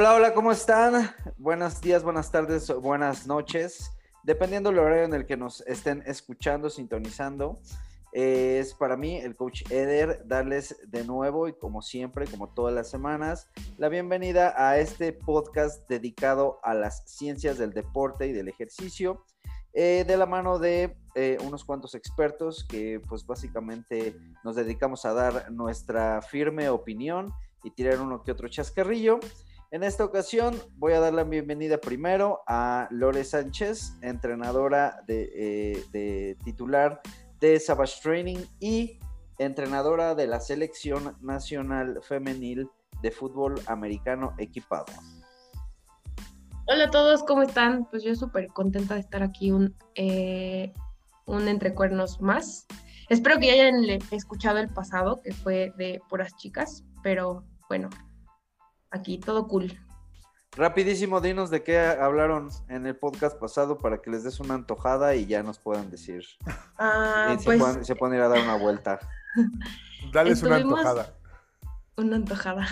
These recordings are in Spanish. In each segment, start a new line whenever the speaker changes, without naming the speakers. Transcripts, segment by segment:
Hola, hola, ¿cómo están? Buenos días, buenas tardes, buenas noches. Dependiendo del horario en el que nos estén escuchando, sintonizando, eh, es para mí, el coach Eder, darles de nuevo y como siempre, como todas las semanas, la bienvenida a este podcast dedicado a las ciencias del deporte y del ejercicio, eh, de la mano de eh, unos cuantos expertos que pues básicamente nos dedicamos a dar nuestra firme opinión y tirar uno que otro chascarrillo. En esta ocasión voy a dar la bienvenida primero a Lore Sánchez, entrenadora de, eh, titular de Savage Training y entrenadora de la selección nacional femenil de fútbol americano equipado.
Hola a todos, ¿cómo están? Pues yo súper contenta de estar aquí un, eh, un entrecuernos más. Espero que hayan escuchado el pasado, que fue de puras chicas, pero bueno, aquí, todo cool.
Rapidísimo, dinos de qué hablaron en el podcast pasado para que les des una antojada y ya nos puedan decir.
Ah, se, pues,
pueden, se pueden ir a dar una vuelta.
Dales una antojada.
Una antojada.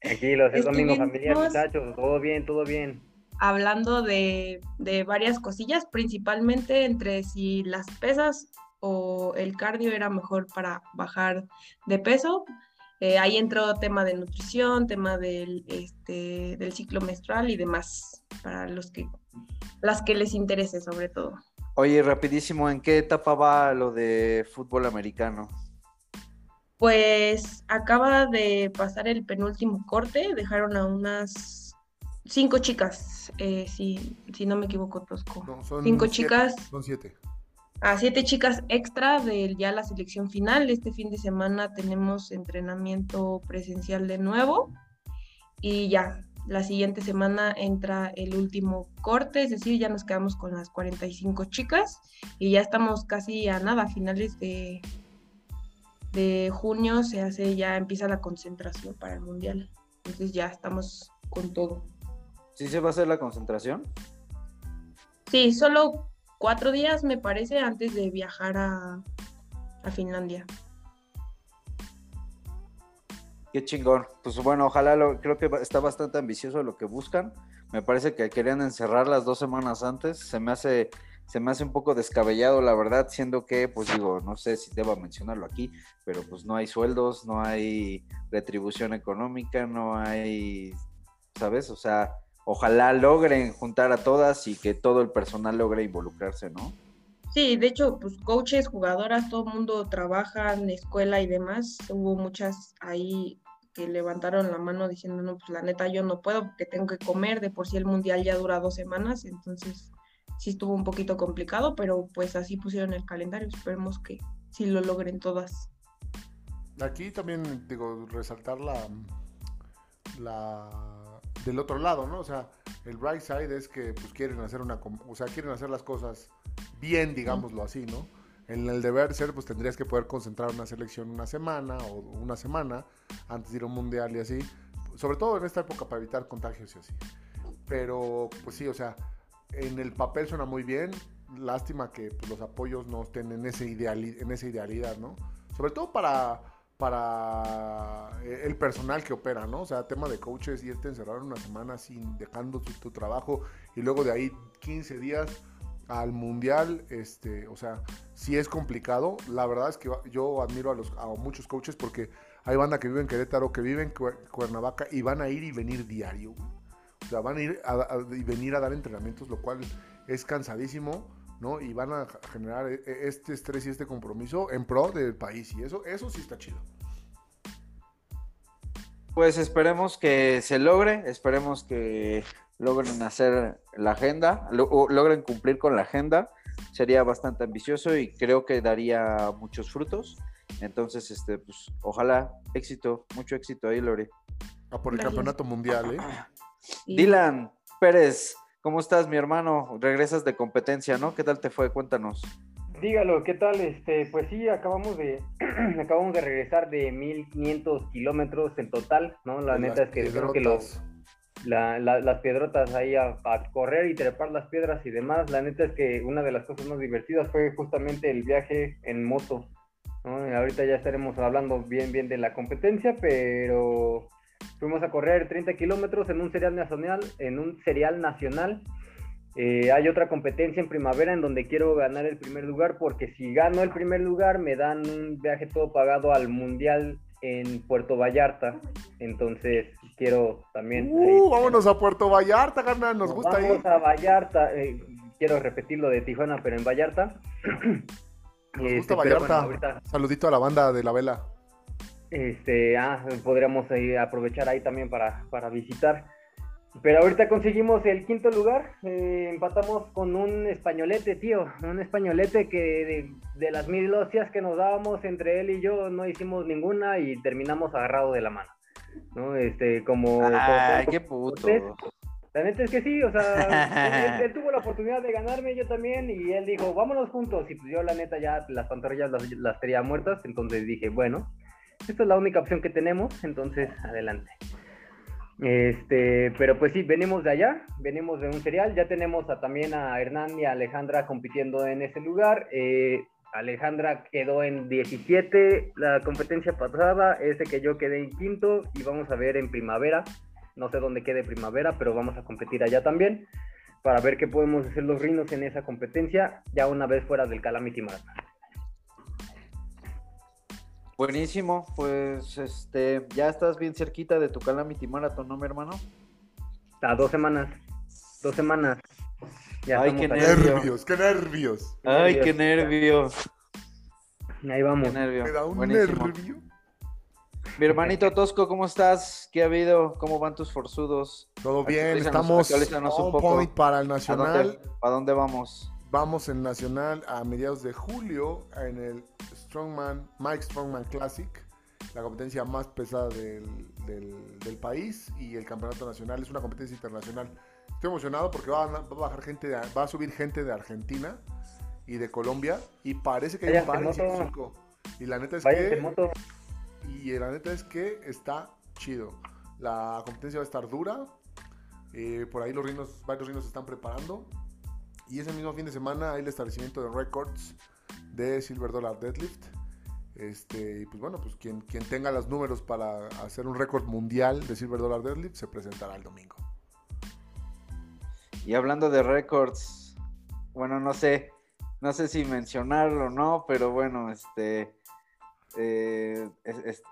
Tranquilos, es domingo familiar, muchachos. Todo bien, todo bien.
Hablando de, de varias cosillas, principalmente entre si las pesas o el cardio era mejor para bajar de peso. Eh, ahí entró tema de nutrición, tema del, este, del ciclo menstrual y demás, para los que, las que les interese sobre todo.
Oye, rapidísimo, ¿en qué etapa va lo de fútbol americano?
Pues acaba de pasar el penúltimo corte, dejaron a unas cinco chicas, eh, si, si no me equivoco, Tosco.
son
cinco chicas.
Son siete
a siete chicas extra de ya la selección final. Este fin de semana tenemos entrenamiento presencial de nuevo y ya, la siguiente semana entra el último corte, es decir, ya nos quedamos con las 45 chicas y ya estamos casi a nada, a finales de, de junio se hace, ya empieza la concentración para el Mundial. Entonces ya estamos con todo.
¿Sí se va a hacer la concentración?
Sí, solo cuatro días, me parece, antes de viajar a, Finlandia.
Qué chingón. Pues bueno, ojalá lo, creo que está bastante ambicioso lo que buscan. Me parece que querían encerrar las dos semanas antes. Se me hace, se me hace un poco descabellado, la verdad, siendo que, pues digo, no sé si debo mencionarlo aquí, pero pues no hay sueldos, no hay retribución económica, no hay, ¿sabes? O sea, ojalá logren juntar a todas y que todo el personal logre involucrarse, ¿no?
Sí, de hecho, pues coaches, jugadoras, todo el mundo trabaja en escuela y demás. Hubo muchas ahí que levantaron la mano diciendo, no, pues la neta yo no puedo porque tengo que comer, de por sí el mundial ya dura dos semanas, entonces sí estuvo un poquito complicado, pero pues así pusieron el calendario, esperemos que sí lo logren todas.
Aquí también, digo, resaltar la, la del otro lado, ¿no? O sea, el bright side es que pues quieren hacer una, o sea, quieren hacer las cosas bien, digámoslo así, ¿no? En el deber ser, pues tendrías que poder concentrar una selección una semana o una semana antes de ir a un mundial y así, sobre todo en esta época para evitar contagios y así. Pero, pues sí, o sea, en el papel suena muy bien, lástima que pues, los apoyos no estén ese en esa idealidad, ¿no? Sobre todo para para eh, el personal que opera, ¿no? O sea, tema de coaches, irte encerrar una semana sin dejando tu, trabajo y luego de ahí 15 días al mundial, este, o sea, sí es complicado. La verdad es que yo admiro a, los, a muchos coaches porque hay banda que vive en Querétaro, que vive en Cuernavaca y van a ir y venir diario. O sea, van a ir y venir a dar entrenamientos, lo cual es cansadísimo ¿no? Y van a generar e, e, este estrés y este compromiso en pro del país y eso, eso sí está chido.
Pues esperemos que se logre, esperemos que logren hacer la agenda, logren cumplir con la agenda. Sería bastante ambicioso y creo que daría muchos frutos. Entonces, este, pues, ojalá éxito, mucho éxito ahí, Lore.
A por el campeonato mundial, ¿eh?
Dylan Pérez, ¿Cómo estás, mi hermano? Regresas de competencia, ¿no? ¿Qué tal te fue? Cuéntanos.
Dígalo, ¿qué tal? Este, pues sí, acabamos de, acabamos de regresar de 1500 kilómetros en total, ¿no? La neta es que creo que los, las piedrotas ahí a, correr y trepar las piedras y demás, la neta es que una de las cosas más divertidas fue justamente el viaje en moto, ¿no? ahorita ya estaremos hablando bien, bien de la competencia, pero Fuimos a correr 30 kilómetros en un serial nacional, en un serial nacional. Eh, hay otra competencia en primavera en donde quiero ganar el primer lugar porque si gano el primer lugar me dan un viaje todo pagado al mundial en Puerto Vallarta. Entonces quiero también.
Uh, vámonos a Puerto Vallarta, carnal, nos, gusta
vamos a Vallarta. Eh, quiero repetir lo de Tijuana, pero en Vallarta.
Nos gusta este, Vallarta. Saludito a la banda de la vela.
Este, ah, podríamos aprovechar ahí también para, para visitar. Pero ahorita conseguimos el quinto lugar, eh, empatamos con un españolete, tío, un españolete que de, las mil hostias que nos dábamos entre él y yo no hicimos ninguna y terminamos agarrado de la mano, ¿no? Este, como...
¡Ay, qué puto!
La neta es que sí, o sea, él, tuvo la oportunidad de ganarme, yo también, y él dijo, vámonos juntos, y pues yo la neta ya las pantorrillas las, las tenía muertas, entonces dije, bueno, esta es la única opción que tenemos, entonces adelante. Este, pero pues sí, venimos de allá, venimos de un serial, ya tenemos a, también a Hernán y a Alejandra compitiendo en ese lugar. Eh, Alejandra quedó en 17 la competencia pasada, ese que yo quedé en quinto y vamos a ver en primavera, no sé dónde quede primavera, pero vamos a competir allá también para ver qué podemos hacer los rinos en esa competencia ya una vez fuera del Calamity Marathon.
Buenísimo, pues este, ya estás bien cerquita de tu Calamity Marathon, ¿no, mi hermano?
A dos semanas, dos semanas.
Ay, qué nervios, qué nervios.
Ay, qué nervios.
Ahí vamos.
Qué nervio. Me da un nervio.
Mi hermanito Tosco, ¿cómo estás? ¿Qué ha habido? ¿Cómo van tus forzudos?
Todo bien, estamos on point para el Nacional.
¿A dónde vamos?
Vamos en Nacional a mediados de julio en el Strongman, Mike Strongman Classic, la competencia más pesada del, del, país y el campeonato nacional es una competencia internacional. Estoy emocionado porque va a, bajar gente, va a subir gente de Argentina y de Colombia y parece que hay un par Y la neta es que y la neta es que está chido. La competencia va a estar dura. Eh, por ahí los rinos, varios rinos se están preparando. Y ese mismo fin de semana hay el establecimiento de records de Silver Dollar Deadlift. Este, y pues bueno, pues quien, quien tenga los números para hacer un récord mundial de Silver Dollar Deadlift se presentará el domingo.
Y hablando de récords, bueno, no sé, no sé si mencionarlo o no, pero bueno, este eh,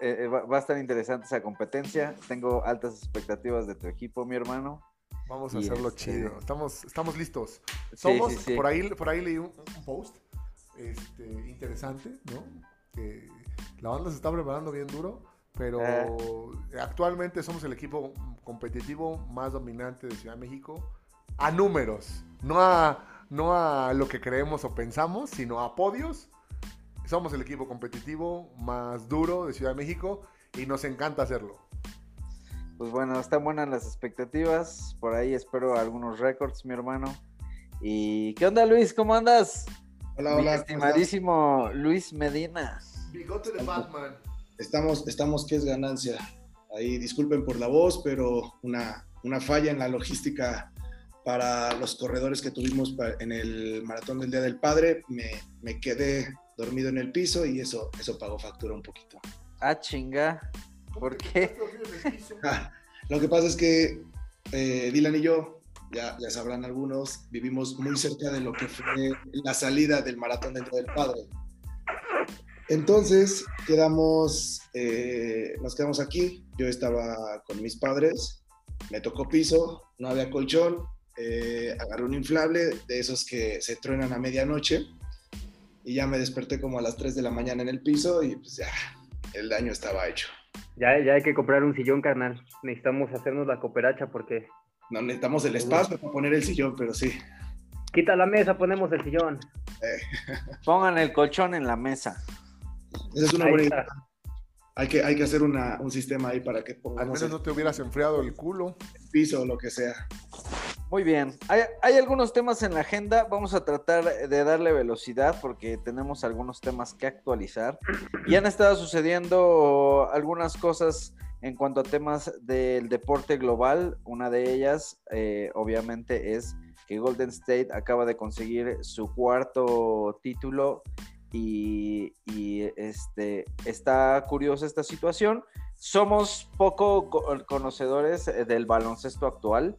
eh, va a estar interesante esa competencia. Tengo altas expectativas de tu equipo, mi hermano.
Vamos a hacerlo este, chido. Estamos, estamos listos. Somos, Por, ahí, por ahí leí un, post este, interesante, ¿no? Que la banda se está preparando bien duro, pero ah. actualmente somos el equipo competitivo más dominante de Ciudad de México a números, no a, no a lo que creemos o pensamos, sino a podios. Somos el equipo competitivo más duro de Ciudad de México y nos encanta hacerlo
pues bueno, están buenas las expectativas. Por ahí espero algunos récords, mi hermano. ¿Y qué onda, Luis? ¿Cómo andas?
Hola, hola.
estimadísimo Luis Medina.
Bigote de Batman.
Estamos, estamos que es ganancia. Ahí disculpen por la voz, pero una, una falla en la logística para los corredores que tuvimos en el maratón del Día del Padre. Me, me quedé dormido en el piso y eso, eso pagó factura un poquito.
Ah, chinga. ¿Por qué?
lo que pasa es que eh, Dylan y yo, ya, ya sabrán algunos, vivimos muy cerca de lo que fue la salida del Maratón dentro del Padre. Entonces quedamos, eh, nos quedamos aquí. Yo estaba con mis padres, me tocó piso, no había colchón, eh, agarré un inflable de esos que se truenan a medianoche y ya me desperté como a las 3 de la mañana en el piso y pues ya el daño estaba hecho.
Ya, ya hay que comprar un sillón, carnal. Necesitamos hacernos la cooperacha porque...
No necesitamos el espacio para poner el sillón, pero sí.
Quita la mesa, ponemos el sillón.
Eh. Pongan el colchón en la mesa.
Esa es una buena idea. Hay que, hay que hacer un sistema ahí para que
pongamos... Al menos no te hubieras enfriado el culo.
El piso o lo que sea.
Muy bien, hay, hay, algunos temas en la agenda, vamos a tratar de darle velocidad porque tenemos algunos temas que actualizar. Y han estado sucediendo algunas cosas en cuanto a temas del deporte global. Una de ellas, eh, obviamente, es que Golden State acaba de conseguir su cuarto título y, y este, está curiosa esta situación somos poco conocedores del baloncesto actual,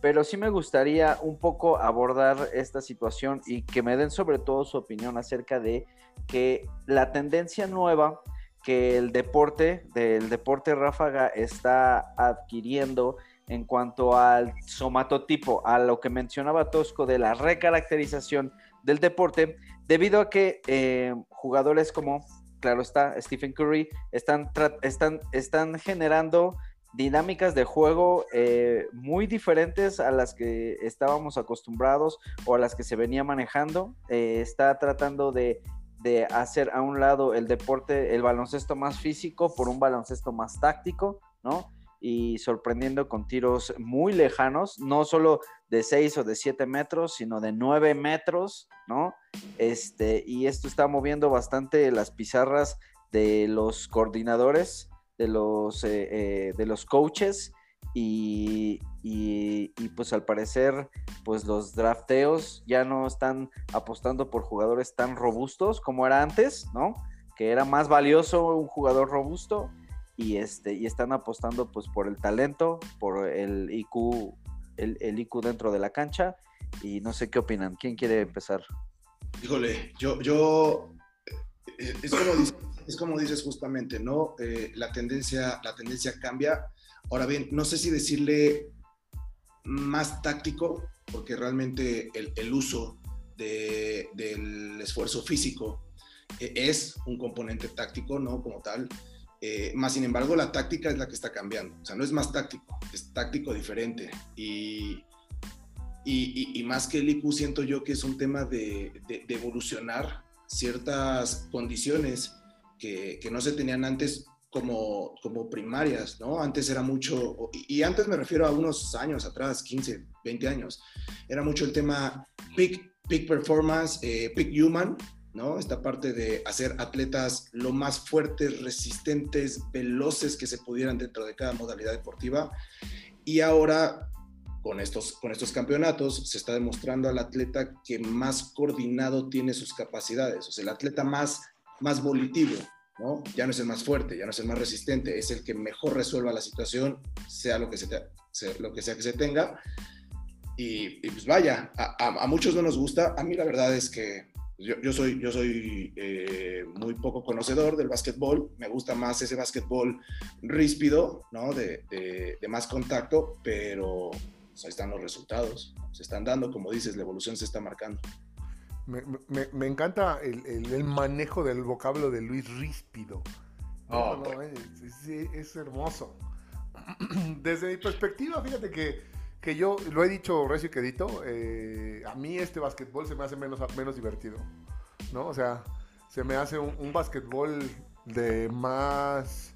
pero sí me gustaría un poco abordar esta situación y que me den sobre todo su opinión acerca de que la tendencia nueva que el deporte, del deporte ráfaga está adquiriendo en cuanto al somatotipo, a lo que mencionaba Tosco de la recaracterización del deporte, debido a que eh, jugadores como, claro está, Stephen Curry, están, están, están generando dinámicas de juego eh, muy diferentes a las que estábamos acostumbrados o a las que se venía manejando. Eh, está tratando de, de, hacer a un lado el deporte, el baloncesto más físico por un baloncesto más táctico, ¿no? Y sorprendiendo con tiros muy lejanos, no solo de 6 o de 7 metros, sino de 9 metros, ¿no? Este, y esto está moviendo bastante las pizarras de los coordinadores de los, eh, eh, de los coaches y, y, pues al parecer pues los drafteos ya no están apostando por jugadores tan robustos como era antes, ¿no? Que era más valioso un jugador robusto y, este, y están apostando pues por el talento, por el IQ, el, el IQ dentro de la cancha y no sé qué opinan. ¿Quién quiere empezar?
Híjole, yo, yo, eh, es como dices justamente, ¿no? Eh, la, tendencia, la tendencia cambia. Ahora bien, no sé si decirle más táctico, porque realmente el, uso del esfuerzo físico eh, es un componente táctico, ¿no? Como tal. Eh, más sin embargo, la táctica es la que está cambiando. O sea, no es más táctico, es táctico diferente. Y, y, más que el IQ, siento yo que es un tema de, de evolucionar ciertas condiciones que, no se tenían antes como, como primarias, ¿no? Antes era mucho, y antes me refiero a unos años atrás, 15, 20 años, era mucho el tema peak, peak performance, eh, peak human, ¿no? Esta parte de hacer atletas lo más fuertes, resistentes, veloces que se pudieran dentro de cada modalidad deportiva. Y ahora, con estos, con estos campeonatos, se está demostrando al atleta que más coordinado tiene sus capacidades, o sea, el atleta más más volitivo, ¿no? Ya no es el más fuerte, ya no es el más resistente, es el que mejor resuelva la situación, sea lo que, se sea, que, se tenga. Y, pues vaya, a, muchos no nos gusta, a mí la verdad es que yo, yo soy, yo soy eh, muy poco conocedor del básquetbol, me gusta más ese básquetbol ríspido, ¿no? De, de, más contacto, pero pues, ahí están los resultados, se están dando, como dices, la evolución se está marcando.
Me, encanta el, manejo del vocablo de Luis Ríspido. Oh, es, hermoso. Desde mi perspectiva, fíjate que, que yo lo he dicho recio que edito, eh, a mí este básquetbol se me hace menos, menos divertido. ¿No? O sea, se me hace un, un básquetbol de más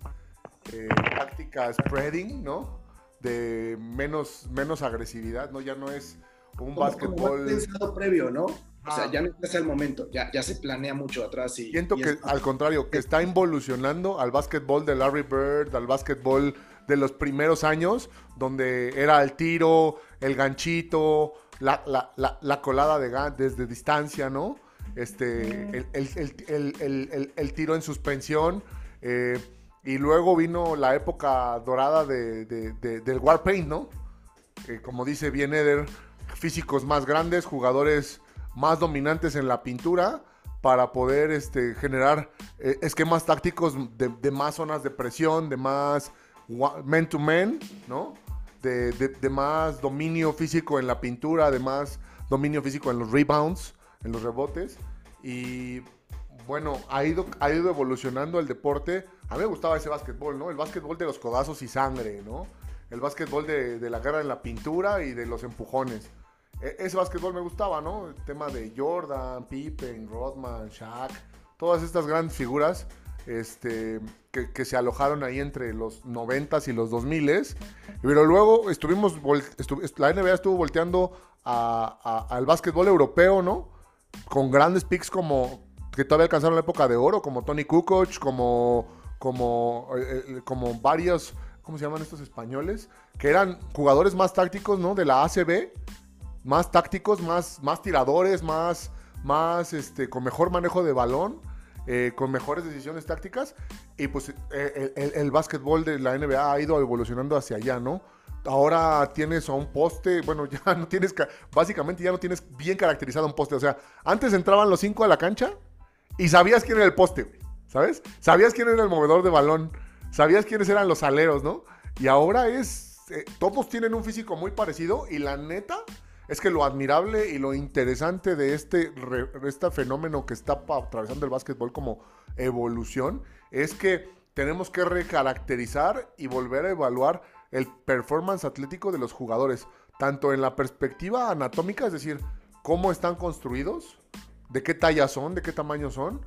eh, táctica spreading, ¿no? De menos, menos agresividad, ¿no? Ya no es un básquetbol.
pensado previo, ¿no? O sea, ya no es el momento, ya, ya se planea mucho atrás. Y,
Siento que, al contrario, que está involucionando al básquetbol de Larry Bird, al básquetbol de los primeros años, donde era el tiro, el ganchito, la, colada de desde distancia, ¿no? Este, el, tiro en suspensión. Eh, y luego vino la época dorada de, del Warpaint, ¿no? Eh, como dice bien Eder, físicos más grandes, jugadores más dominantes en la pintura para poder este, generar eh, esquemas tácticos de, más zonas de presión, de más man to man, ¿no? De, de, más dominio físico en la pintura, de más dominio físico en los rebounds, en los rebotes. Y bueno, ha ido, ha ido evolucionando el deporte. A mí me gustaba ese básquetbol, ¿no? El básquetbol de los codazos y sangre, ¿no? El básquetbol de, de la guerra en la pintura y de los empujones. E, ese básquetbol me gustaba, ¿no? El tema de Jordan, Pippen, Rodman, Shaq, todas estas grandes figuras este, que, se alojaron ahí entre los 90s y los 2000s. Pero luego estuvimos, la NBA estuvo volteando al básquetbol europeo, ¿no? Con grandes picks como que todavía alcanzaron la época de oro, como Tony Kukoc, como, como, eh, eh, como varios, ¿cómo se llaman estos españoles? Que eran jugadores más tácticos, ¿no? De la ACB más tácticos, más, más tiradores, más, más este, con mejor manejo de balón. eh, con mejores decisiones tácticas. Y pues eh, el, el, básquetbol de la NBA ha ido evolucionando hacia allá, ¿no? Ahora tienes a un poste, bueno, ya no tienes, básicamente ya no tienes bien caracterizado un poste. O sea, antes entraban los cinco a la cancha y sabías quién era el poste, ¿sabes? Sabías quién era el movedor de balón, sabías quiénes eran los aleros, ¿no? Y ahora es, eh, todos tienen un físico muy parecido y la neta es que lo admirable y lo interesante de este, este fenómeno que está atravesando el básquetbol como evolución es que tenemos que recaracterizar y volver a evaluar el performance atlético de los jugadores, tanto en la perspectiva anatómica, es decir, cómo están construidos, de qué talla son, de qué tamaño son,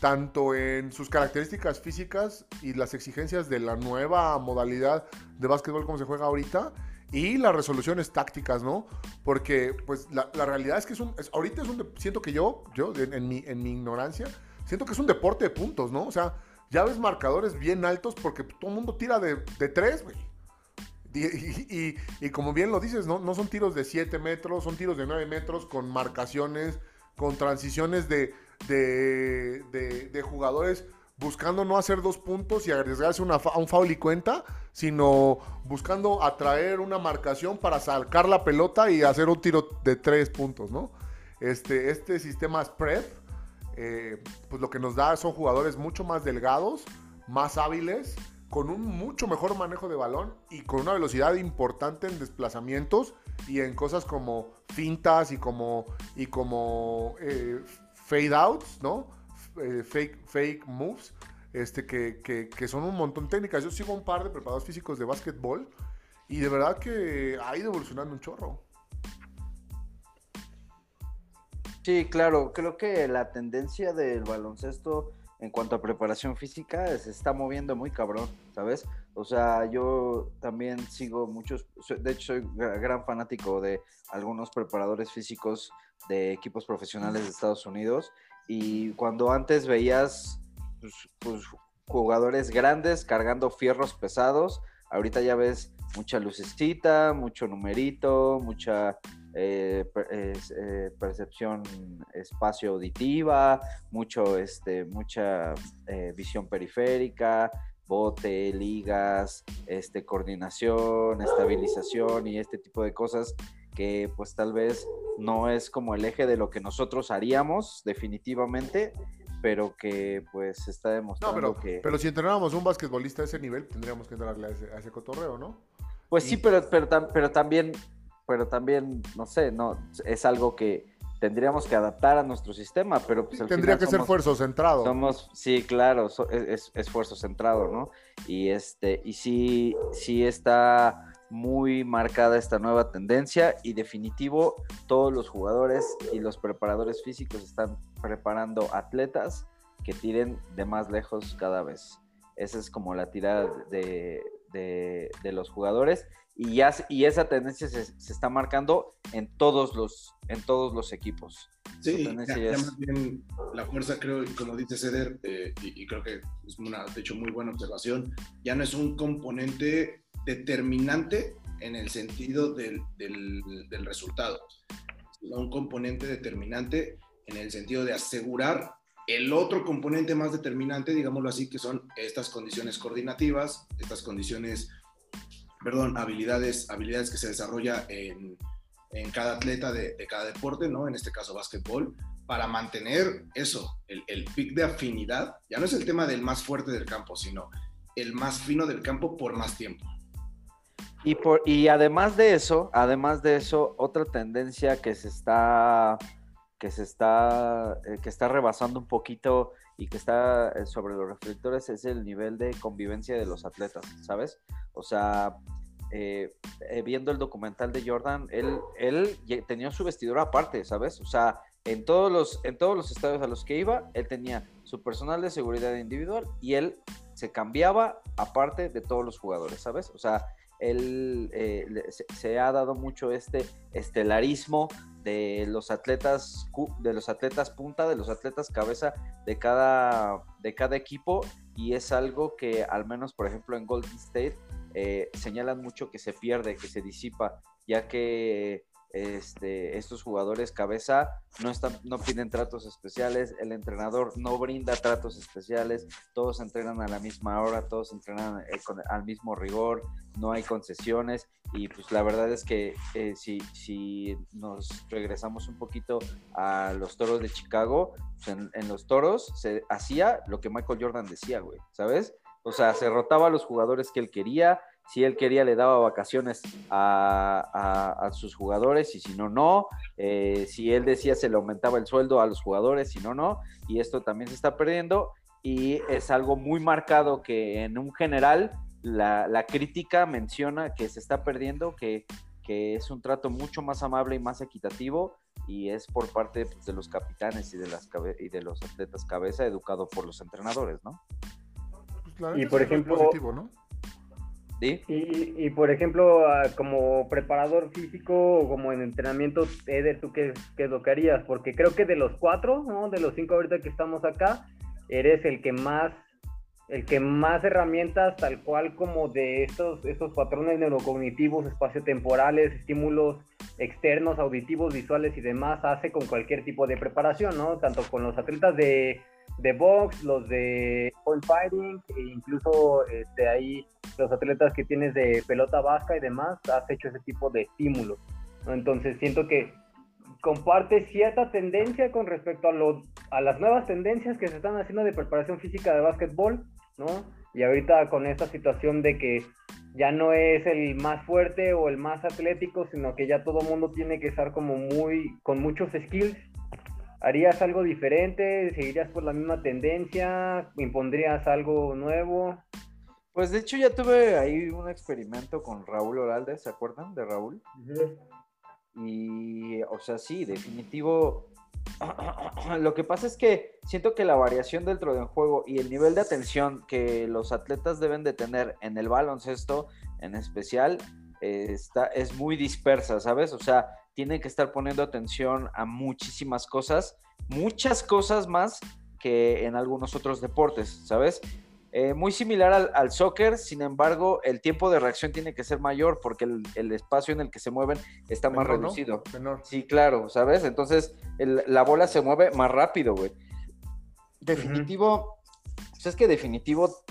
tanto en sus características físicas y las exigencias de la nueva modalidad de básquetbol como se juega ahorita, y las resoluciones tácticas, ¿no? Porque, pues, la, realidad es que es un. ahorita es un. Siento que yo, yo, en, mi, en mi ignorancia, siento que es un deporte de puntos, ¿no? O sea, ya ves marcadores bien altos porque todo el mundo tira de, de tres, güey. Y, y, como bien lo dices, ¿no? no son tiros de 7 metros, son tiros de 9 metros con marcaciones, con transiciones de, de, de, de jugadores buscando no hacer dos puntos y arriesgarse a un foul y cuenta, sino buscando atraer una marcación para sacar la pelota y hacer un tiro de tres puntos, ¿no? Este, este sistema spread, eh, pues lo que nos da son jugadores mucho más delgados, más hábiles, con un mucho mejor manejo de balón y con una velocidad importante en desplazamientos y en cosas como fintas y como, y como eh, fade outs, ¿no? Eh, fake, fake moves, este, que, que, son un montón de técnicas. Yo sigo un par de preparados físicos de básquetbol y de verdad que ha ido evolucionando un chorro.
Sí, claro, creo que la tendencia del baloncesto en cuanto a preparación física se está moviendo muy cabrón, ¿sabes? O sea, yo también sigo muchos, de hecho soy gran fanático de algunos preparadores físicos de equipos profesionales de Estados Unidos y cuando antes veías pues, pues, jugadores grandes cargando fierros pesados, ahorita ya ves mucha lucecita, mucho numerito, mucha eh, eh, percepción espacio auditiva, mucho, este, mucha eh, visión periférica, bote, ligas, este, coordinación, estabilización y este tipo de cosas que pues tal vez no es como el eje de lo que nosotros haríamos definitivamente, pero que pues está demostrando
pero,
que...
Pero si entrenáramos un basquetbolista a ese nivel, tendríamos que entrarle a ese, cotorreo, ¿no?
Pues sí, pero, pero, pero también, pero también, no sé, no, es algo que tendríamos que adaptar a nuestro sistema, pero pues
tendría que ser esfuerzo centrado.
Somos, sí, claro, es, esfuerzo centrado, ¿no? Y este, y sí, sí está muy marcada esta nueva tendencia y definitivo todos los jugadores y los preparadores físicos están preparando atletas que tiren de más lejos cada vez. Esa es como la tirada de, los jugadores y, ya, y esa tendencia se, está marcando en todos los, en todos los equipos.
Sí, ya, más bien la fuerza creo, como dice Ceder, eh, y, y, creo que es una, de hecho, muy buena observación, ya no es un componente determinante en el sentido del, del, resultado, sino un componente determinante en el sentido de asegurar el otro componente más determinante, digámoslo así, que son estas condiciones coordinativas, estas condiciones, perdón, habilidades, habilidades que se desarrolla en, en cada atleta de, cada deporte, ¿no? En este caso, básquetbol, para mantener eso, el, el pic de afinidad. Ya no es el tema del más fuerte del campo, sino el más fino del campo por más tiempo.
Y, por, y además de eso, además de eso, otra tendencia que se está, que se está, eh, que está rebasando un poquito y que está eh, sobre los reflectores es el nivel de convivencia de los atletas, ¿sabes? O sea, eh, viendo el documental de Jordan, él, él tenía su vestidura aparte, ¿sabes? O sea, en todos, los, en todos los estadios a los que iba, él tenía su personal de seguridad individual y él se cambiaba aparte de todos los jugadores, ¿sabes? O sea, él eh, se, ha dado mucho este estelarismo de los atletas de los atletas punta de los atletas cabeza de cada de cada equipo y es algo que al menos por ejemplo en Golden State eh, señalan mucho que se pierde que se disipa ya que este, estos jugadores cabeza no, están, no piden tratos especiales, el entrenador no brinda tratos especiales, todos entrenan a la misma hora, todos entrenan eh, al mismo rigor, no hay concesiones y pues la verdad es que eh, si, si nos regresamos un poquito a los toros de Chicago, pues en, en los toros se hacía lo que Michael Jordan decía, güey, ¿sabes? O sea, se rotaba a los jugadores que él quería, si él quería le daba vacaciones a, sus jugadores y si no, no. Eh, si él decía se le aumentaba el sueldo a los jugadores, si no, no. Y esto también se está perdiendo y es algo muy marcado que en un general la, crítica menciona que se está perdiendo, que, es un trato mucho más amable y más equitativo y es por parte pues, de los capitanes y de, las y de los atletas cabeza educado por los entrenadores, ¿no?
Pues y por ejemplo, ¿no? Y, por ejemplo, ah, como preparador físico o como en entrenamiento, Eder, ¿tú qué, qué, es? Porque creo que de los cuatro, ¿no? de los cinco ahorita que estamos acá, eres el que más el que más herramientas tal cual como de estos, estos patrones neurocognitivos, espaciotemporales, estímulos externos, auditivos, visuales y demás hace con cualquier tipo de preparación, ¿no? Tanto con los atletas de de box, los de point fighting, e incluso este, ahí los atletas que tienes de pelota vasca y demás, has hecho ese tipo de estímulos. Entonces siento que comparte cierta tendencia con respecto a, lo, a las nuevas tendencias que se están haciendo de preparación física de básquetbol, ¿no? Y ahorita con esta situación de que ya no es el más fuerte o el más atlético, sino que ya todo mundo tiene que estar como muy, con muchos skills ¿Harías algo diferente? ¿Seguirías por la misma tendencia? ¿Impondrías algo nuevo?
Pues de hecho ya tuve ahí un experimento con Raúl Oralde, ¿se acuerdan de Raúl? Y, o sea, sí, definitivo. Lo que pasa es que siento que la variación dentro del juego y el nivel de atención que los atletas deben de tener en el baloncesto, en especial, está, es muy dispersa, ¿sabes? O sea, tienen que estar poniendo atención a muchísimas cosas, muchas cosas más que en algunos otros deportes, ¿sabes? Eh, muy similar al, soccer, sin embargo, el tiempo de reacción tiene que ser mayor porque el, espacio en el que se mueven está más reducido. Sí, claro, ¿sabes? Entonces la bola se mueve más rápido, güey. Definitivo, pues es que definitivo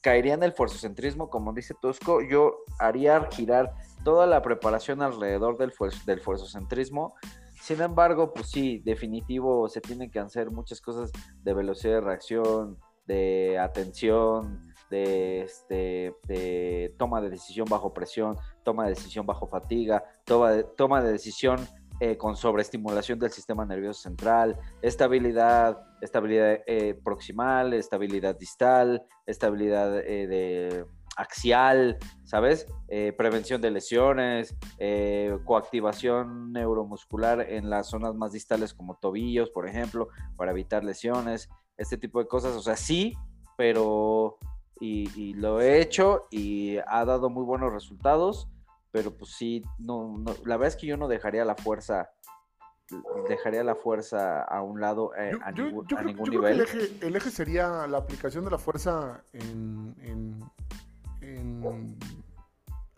caería en el forzocentrismo, como dice Tosco, yo haría girar toda la preparación alrededor del, del fuerzocentrismo. Sin embargo, pues sí, definitivo, se tienen que hacer muchas cosas de velocidad de reacción, de atención, de, este, de toma de decisión bajo presión, toma de decisión bajo fatiga, toma de, toma de decisión eh, con sobreestimulación del sistema nervioso central, estabilidad, estabilidad eh, proximal, estabilidad distal, estabilidad eh, de axial, ¿sabes? prevención de lesiones, coactivación neuromuscular en las zonas más distales como tobillos, por ejemplo, para evitar lesiones, este tipo de cosas. O sea, sí, pero y lo he hecho y ha dado muy buenos resultados pero pues sí, no, la verdad es que yo no dejaría la fuerza, dejaría la fuerza a un lado eh, a, ningún, nivel.
el, eje, sería la aplicación de la fuerza en,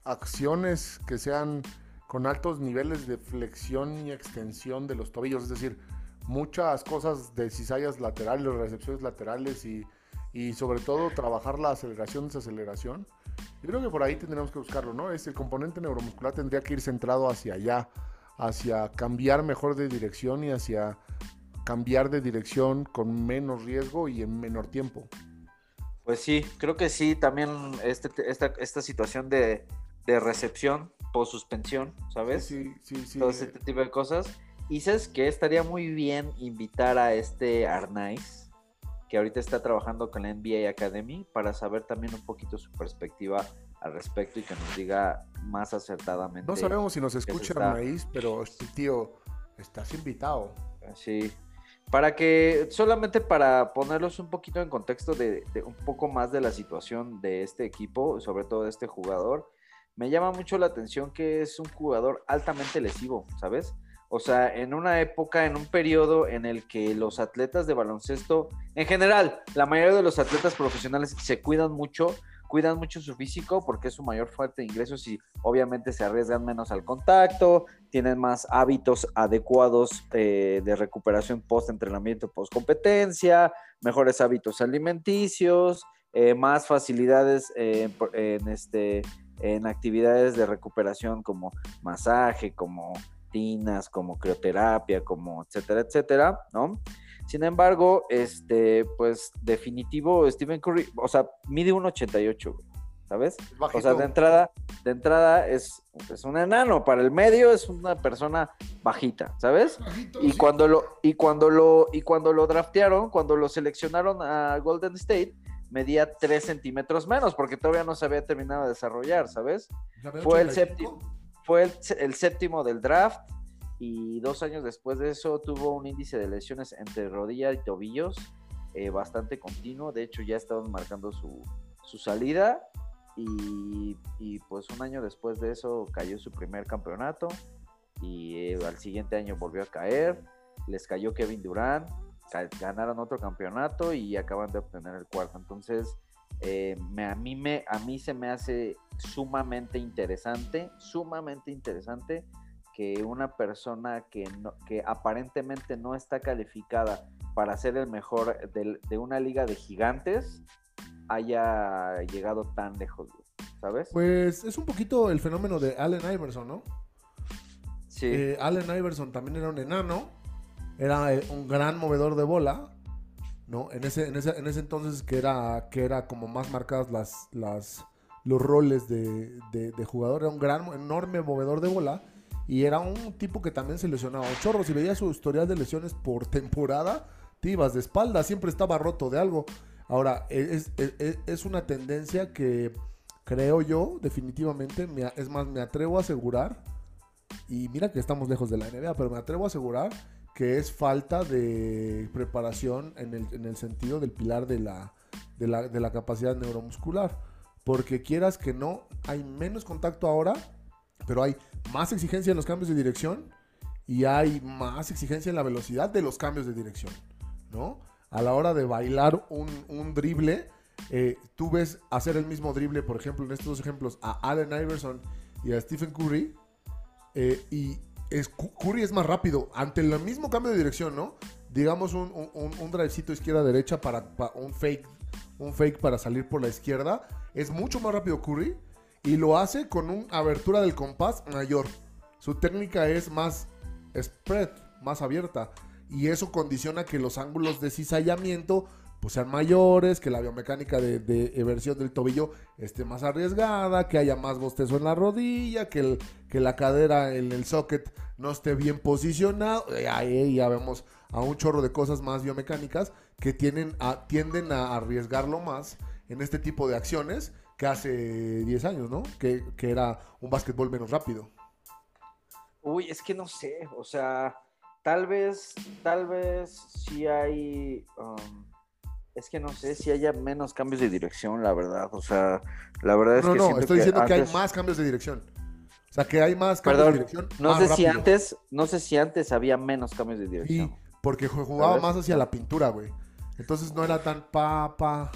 acciones que sean con altos niveles de flexión y extensión de los tobillos, es decir, muchas cosas de cizallas laterales, recepciones laterales y, y sobre todo trabajar la aceleración, desaceleración yo creo que por ahí tendríamos que buscarlo, ¿no? Es el componente neuromuscular tendría que ir centrado hacia allá, hacia cambiar mejor de dirección y hacia cambiar de dirección con menos riesgo y en menor tiempo.
Pues sí, creo que sí, también este, esta, esta situación de, de recepción post suspensión, ¿sabes?
Sí, sí, sí.
Todo este tipo de cosas. Y sabes que estaría muy bien invitar a este Arnaiz que ahorita está trabajando con la NBA Academy para saber también un poquito su perspectiva al respecto y que nos diga más acertadamente.
No sabemos si nos escucha Maíz, pero este tío, estás invitado.
Sí. Para que, solamente para ponerlos un poquito en contexto de, un poco más de la situación de este equipo, sobre todo de este jugador, me llama mucho la atención que es un jugador altamente lesivo, ¿sabes? O sea, en una época, en un periodo en el que los atletas de baloncesto, en general, la mayoría de los atletas profesionales se cuidan mucho, cuidan mucho su físico porque es su mayor fuente de ingresos y obviamente se arriesgan menos al contacto, tienen más hábitos adecuados eh, de recuperación post-entrenamiento, post-competencia, mejores hábitos alimenticios, eh, más facilidades en, este, en actividades de recuperación como masaje, como tinas, como crioterapia, como etcétera, etcétera, ¿no? Sin embargo, este, pues definitivo, Stephen Curry, o sea, mide 1.88, ¿sabes? O sea, de entrada, de entrada es, es, un enano, para el medio es una persona bajita, ¿sabes? y cuando lo, y cuando lo, y cuando lo draftearon, cuando lo seleccionaron a Golden State, medía 3 centímetros menos, porque todavía no se había terminado de desarrollar, ¿sabes? Fue el séptimo, fue el séptimo del draft y dos años después de eso tuvo un índice de lesiones entre rodilla y tobillos eh, bastante continuo. De hecho, ya estaban marcando su, salida. Y, pues un año después de eso cayó su primer campeonato. Y eh, al siguiente año volvió a caer. Les cayó Kevin Durant. Ganaron otro campeonato y acaban de obtener el cuarto. Entonces, eh, a, mí me, a mí se me hace sumamente interesante, sumamente interesante que una persona que, que aparentemente no está calificada para ser el mejor de, una liga de gigantes haya llegado tan lejos, ¿sabes?
Pues es un poquito el fenómeno de Allen Iverson, ¿no?
Sí.
Eh, Allen Iverson también era un enano, era eh, un gran movedor de bola, ¿no? En ese, en ese, en ese entonces que era, que era como más marcadas las, las, los roles de, de, de jugador, era un gran, enorme movedor de bola y era un tipo que también se lesionaba un chorro. Si veías su historial de lesiones por temporada, te ibas de espalda, siempre estaba roto de algo. Ahora, e, e, e, es, una tendencia que creo yo, definitivamente, es más, me atrevo a asegurar, y mira que estamos lejos de la NBA, pero me atrevo a asegurar que es falta de preparación en el, en el sentido del pilar de la, de la, de la capacidad neuromuscular. Porque quieras que no, hay menos contacto ahora pero hay más exigencia en los cambios de dirección y hay más exigencia en la velocidad de los cambios de dirección, ¿no? A la hora de bailar un, un drible, eh, tú ves hacer el mismo drible, por ejemplo, en estos dos ejemplos, a Allen Iverson y a Stephen Curry, eh, y Curry es más rápido ante el mismo cambio de dirección, ¿no? Digamos un, un, un drivecito izquierda-derecha para, para, un fake, un fake para salir por la izquierda, es mucho más rápido Curry y lo hace con una abertura del compás mayor. Su técnica es más spread, más abierta. Y eso condiciona que los ángulos de cizallamiento pues, sean mayores, que la biomecánica de, de eversión del tobillo esté más arriesgada, que haya más bostezo en la rodilla, que, el, que la cadera en el socket no esté bien posicionado. Ahí ya vemos a un chorro de cosas más biomecánicas que tienden a, tienden a arriesgarlo más en este tipo de acciones que hace 10 años, ¿no? Que, era un básquetbol menos rápido.
Uy, es que no sé, o sea, tal vez, tal vez si hay, um, es que no sé si haya menos cambios de dirección, la verdad, o sea, la verdad es que...
No, no, estoy diciendo que hay más cambios de dirección. O sea, que hay más cambios de dirección.
No sé si antes, no sé si antes había menos cambios de dirección. Sí,
porque jugaba más hacia la pintura, güey. Entonces no era tan pa, pa.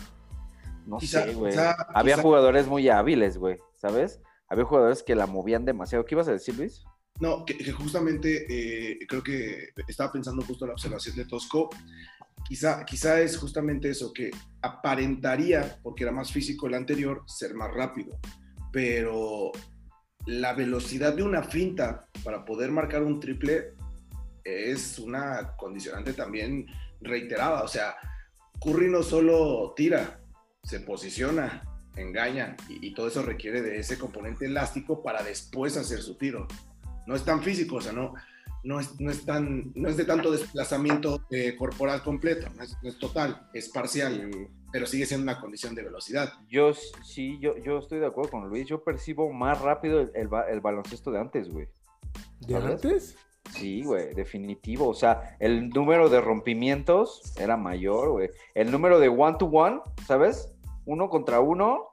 No sé, güey. Había jugadores muy hábiles, güey, ¿sabes? Había jugadores que la movían demasiado. ¿Qué ibas a decir, Luis?
No, que, justamente eh, creo que estaba pensando justo en la observación de Tosco. Quizá, quizá es justamente eso, que aparentaría, porque era más físico el anterior, ser más rápido. Pero la velocidad de una finta para poder marcar un triple es una condicionante también reiterada. O sea, Curry no solo tira, se posiciona, engaña y, todo eso requiere de ese componente elástico para después hacer su tiro. No es tan físico, o sea, no, no, es, no es, tan, no es de tanto desplazamiento eh, corporal completo, no es, total, es parcial, pero sigue siendo una condición de velocidad.
Yo sí, yo, yo estoy de acuerdo con Luis, yo percibo más rápido el, el, baloncesto de antes, güey.
¿De antes?
Sí, güey, definitivo. O sea, el número de rompimientos era mayor, güey. El número de one to one, ¿sabes? Uno contra uno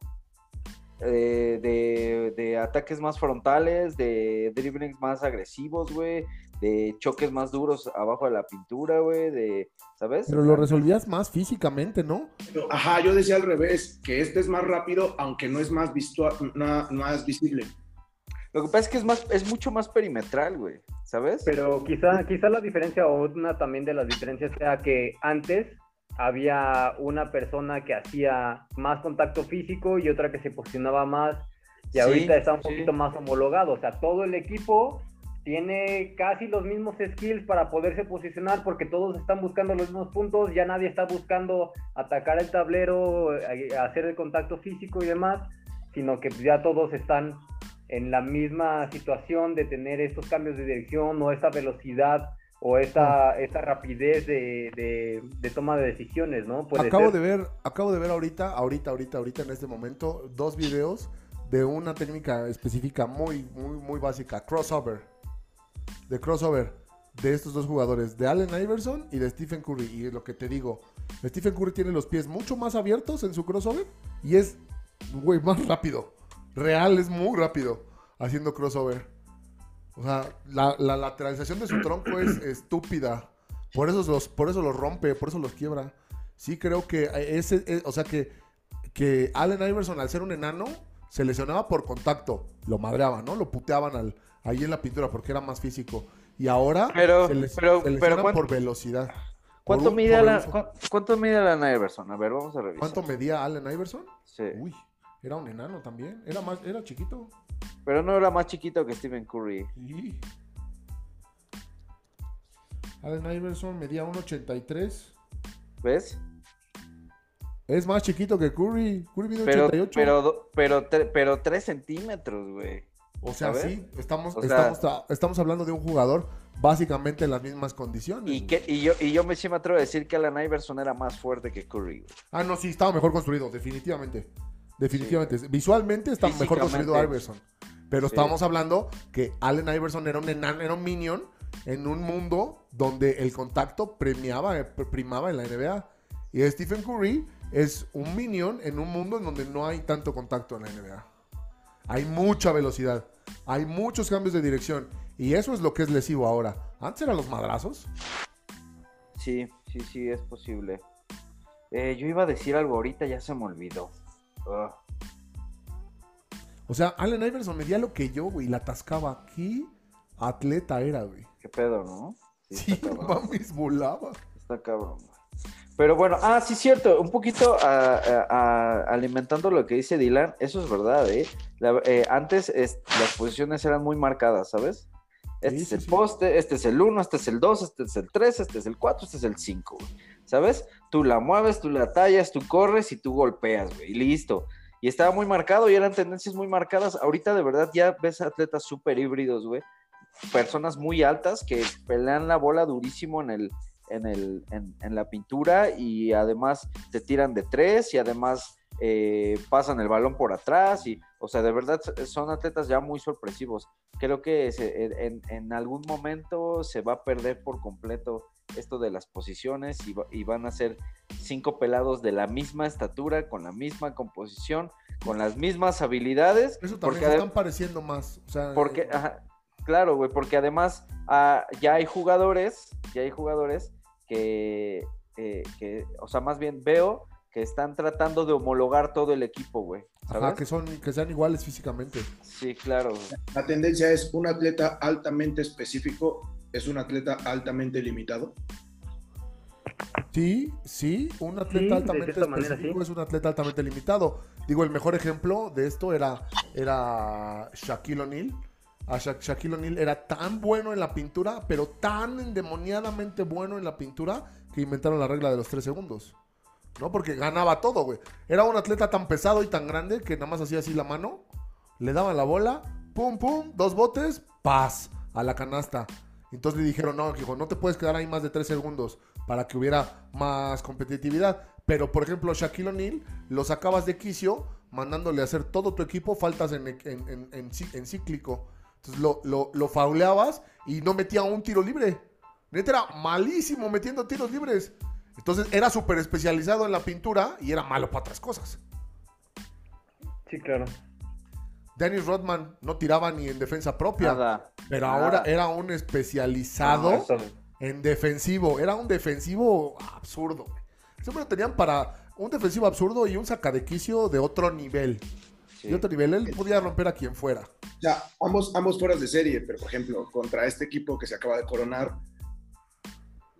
eh, de, de, ataques más frontales, de dribblings más agresivos, güey, de choques más duros abajo de la pintura, güey, de, ¿sabes?
Pero lo resolvías más físicamente, ¿no?
Ajá, yo decía al revés, que este es más rápido, aunque no es más, visual, no, más visible.
Lo que pasa es que es, más, es mucho más perimetral, güey, ¿sabes?
Pero quizá, quizá la diferencia, o una también de las diferencias, sea que antes había una persona que hacía más contacto físico y otra que se posicionaba más, y ahorita está un poquito más homologado, o sea, todo el equipo tiene casi los mismos skills para poderse posicionar porque todos están buscando los mismos puntos, ya nadie está buscando atacar el tablero, eh, hacer el contacto físico y demás, sino que ya todos están en la misma situación de tener estos cambios de dirección o esta velocidad o esta, esta rapidez de, toma de decisiones, ¿no?
acabo de ver, acabo de ver ahorita, ahorita, ahorita, ahorita en este momento, dos videos de una técnica específica muy, muy, muy básica, crossover de crossover de estos dos jugadores, de Allen Iverson y de Stephen Curry. Y es lo que te digo, Stephen Curry tiene los pies mucho más abiertos en su crossover y es, güey, más rápido. Real es muy rápido haciendo crossover. O sea, la, lateralización de su tronco es estúpida. Por eso, los, por eso los rompe, por eso los quiebra. Sí creo que ese, eh, o sea que, que Allen Iverson al ser un enano se lesionaba por contacto. Lo madreaban, ¿no? Lo puteaban al, ahí en la pintura porque era más físico. Y ahora
pero, se, les, pero,
por velocidad.
¿Cuánto, mide Alan, ¿Cuánto mide Allen Iverson? A ver, vamos a revisar.
¿Cuánto medía Allen Iverson? Sí. Uy, era un enano también. Era más, era chiquito.
Pero no era más chiquito que Stephen Curry. Sí.
Allen Iverson medía 1.83.
¿Ves?
Es más chiquito que Curry. Curry mide
pero, 88. Pero, pero, pero, pero 3 centímetros, güey.
O sea, sí, estamos, estamos, estamos hablando de un jugador básicamente en las mismas condiciones.
Y, que, y, yo, y yo me, sí me atrevo a decir que Alan Iverson era más fuerte que Curry.
Ah, no, sí, estaba mejor construido, definitivamente. Definitivamente. Visualmente está mejor construido Iverson. Pero estábamos hablando que Allen Iverson era un enano, era un minion en un mundo donde el contacto premiaba, eh, primaba en la NBA. Y Stephen Curry es un minion en un mundo en donde no hay tanto contacto en la NBA. Hay mucha velocidad. Hay muchos cambios de dirección. Y eso es lo que es lesivo ahora. Antes eran los madrazos.
Sí, sí, sí, es posible. Eh, yo iba a decir algo ahorita, ya se me olvidó.
O sea, Allen Iverson medía lo que yo, güey, la atascaba aquí. Atleta era, güey.
Qué pedo, ¿no?
Sí, sí mames, volaba.
Está cabrón, pero bueno, ah, sí, cierto, un poquito alimentando lo que dice Dylan, eso es verdad, ¿eh? eh antes las posiciones eran muy marcadas, ¿sabes? Este es el poste, este es el 1, este es el 2, este es el 3, este es el 4, este es el 5, ¿sabes? Tú la mueves, tú la tallas, tú corres y tú golpeas, güey, listo. Y estaba muy marcado y eran tendencias muy marcadas. Ahorita de verdad ya ves atletas súper híbridos, güey. Personas muy altas que pelean la bola durísimo en el, en, el, en, la pintura y además te tiran de tres y además eh, pasan el balón por atrás y, o sea, de verdad son atletas ya muy sorpresivos. Creo que en, algún momento se va a perder por completo esto de las posiciones y, van a ser cinco pelados de la misma estatura, con la misma composición, con las mismas habilidades.
Eso también porque están pareciendo más.
porque, eh, claro, güey, porque además ah, ya hay jugadores, ya hay jugadores que, eh, que, o sea, más bien veo que están tratando de homologar todo el equipo, güey.
Ajá, que, son, que sean iguales físicamente.
Sí, claro.
La tendencia es un atleta altamente específico, es un atleta altamente limitado.
Sí, sí, un atleta altamente específico es un atleta altamente limitado. Digo, el mejor ejemplo de esto era, era Shaquille O'Neal a Shaquille O'Neal era tan bueno en la pintura, pero tan endemoniadamente bueno en la pintura, que inventaron la regla de los tres segundos. ¿No? Porque ganaba todo, güey. Era un atleta tan pesado y tan grande que nada más hacía así la mano, le daban la bola, pum, pum, dos botes, paz, a la canasta. Entonces le dijeron, no, hijo, no te puedes quedar ahí más de tres segundos para que hubiera más competitividad. Pero, por ejemplo, Shaquille O'Neal lo sacabas de quicio mandándole a hacer todo tu equipo faltas en, cíclico. Entonces lo, lo, fauleabas y no metía un tiro libre. Neta era malísimo metiendo tiros libres. Entonces era súper especializado en la pintura y era malo para otras cosas.
Sí, claro.
Dennis Rodman no tiraba ni en defensa propia. Pero ahora era un especializado en defensivo. Era un defensivo absurdo. Siempre lo tenían para un defensivo absurdo y un sacadequicio de otro nivel. De otro nivel. Él podía romper a quien fuera.
Sea, ambos, ambos fueras de serie, pero por ejemplo, contra este equipo que se acaba de coronar,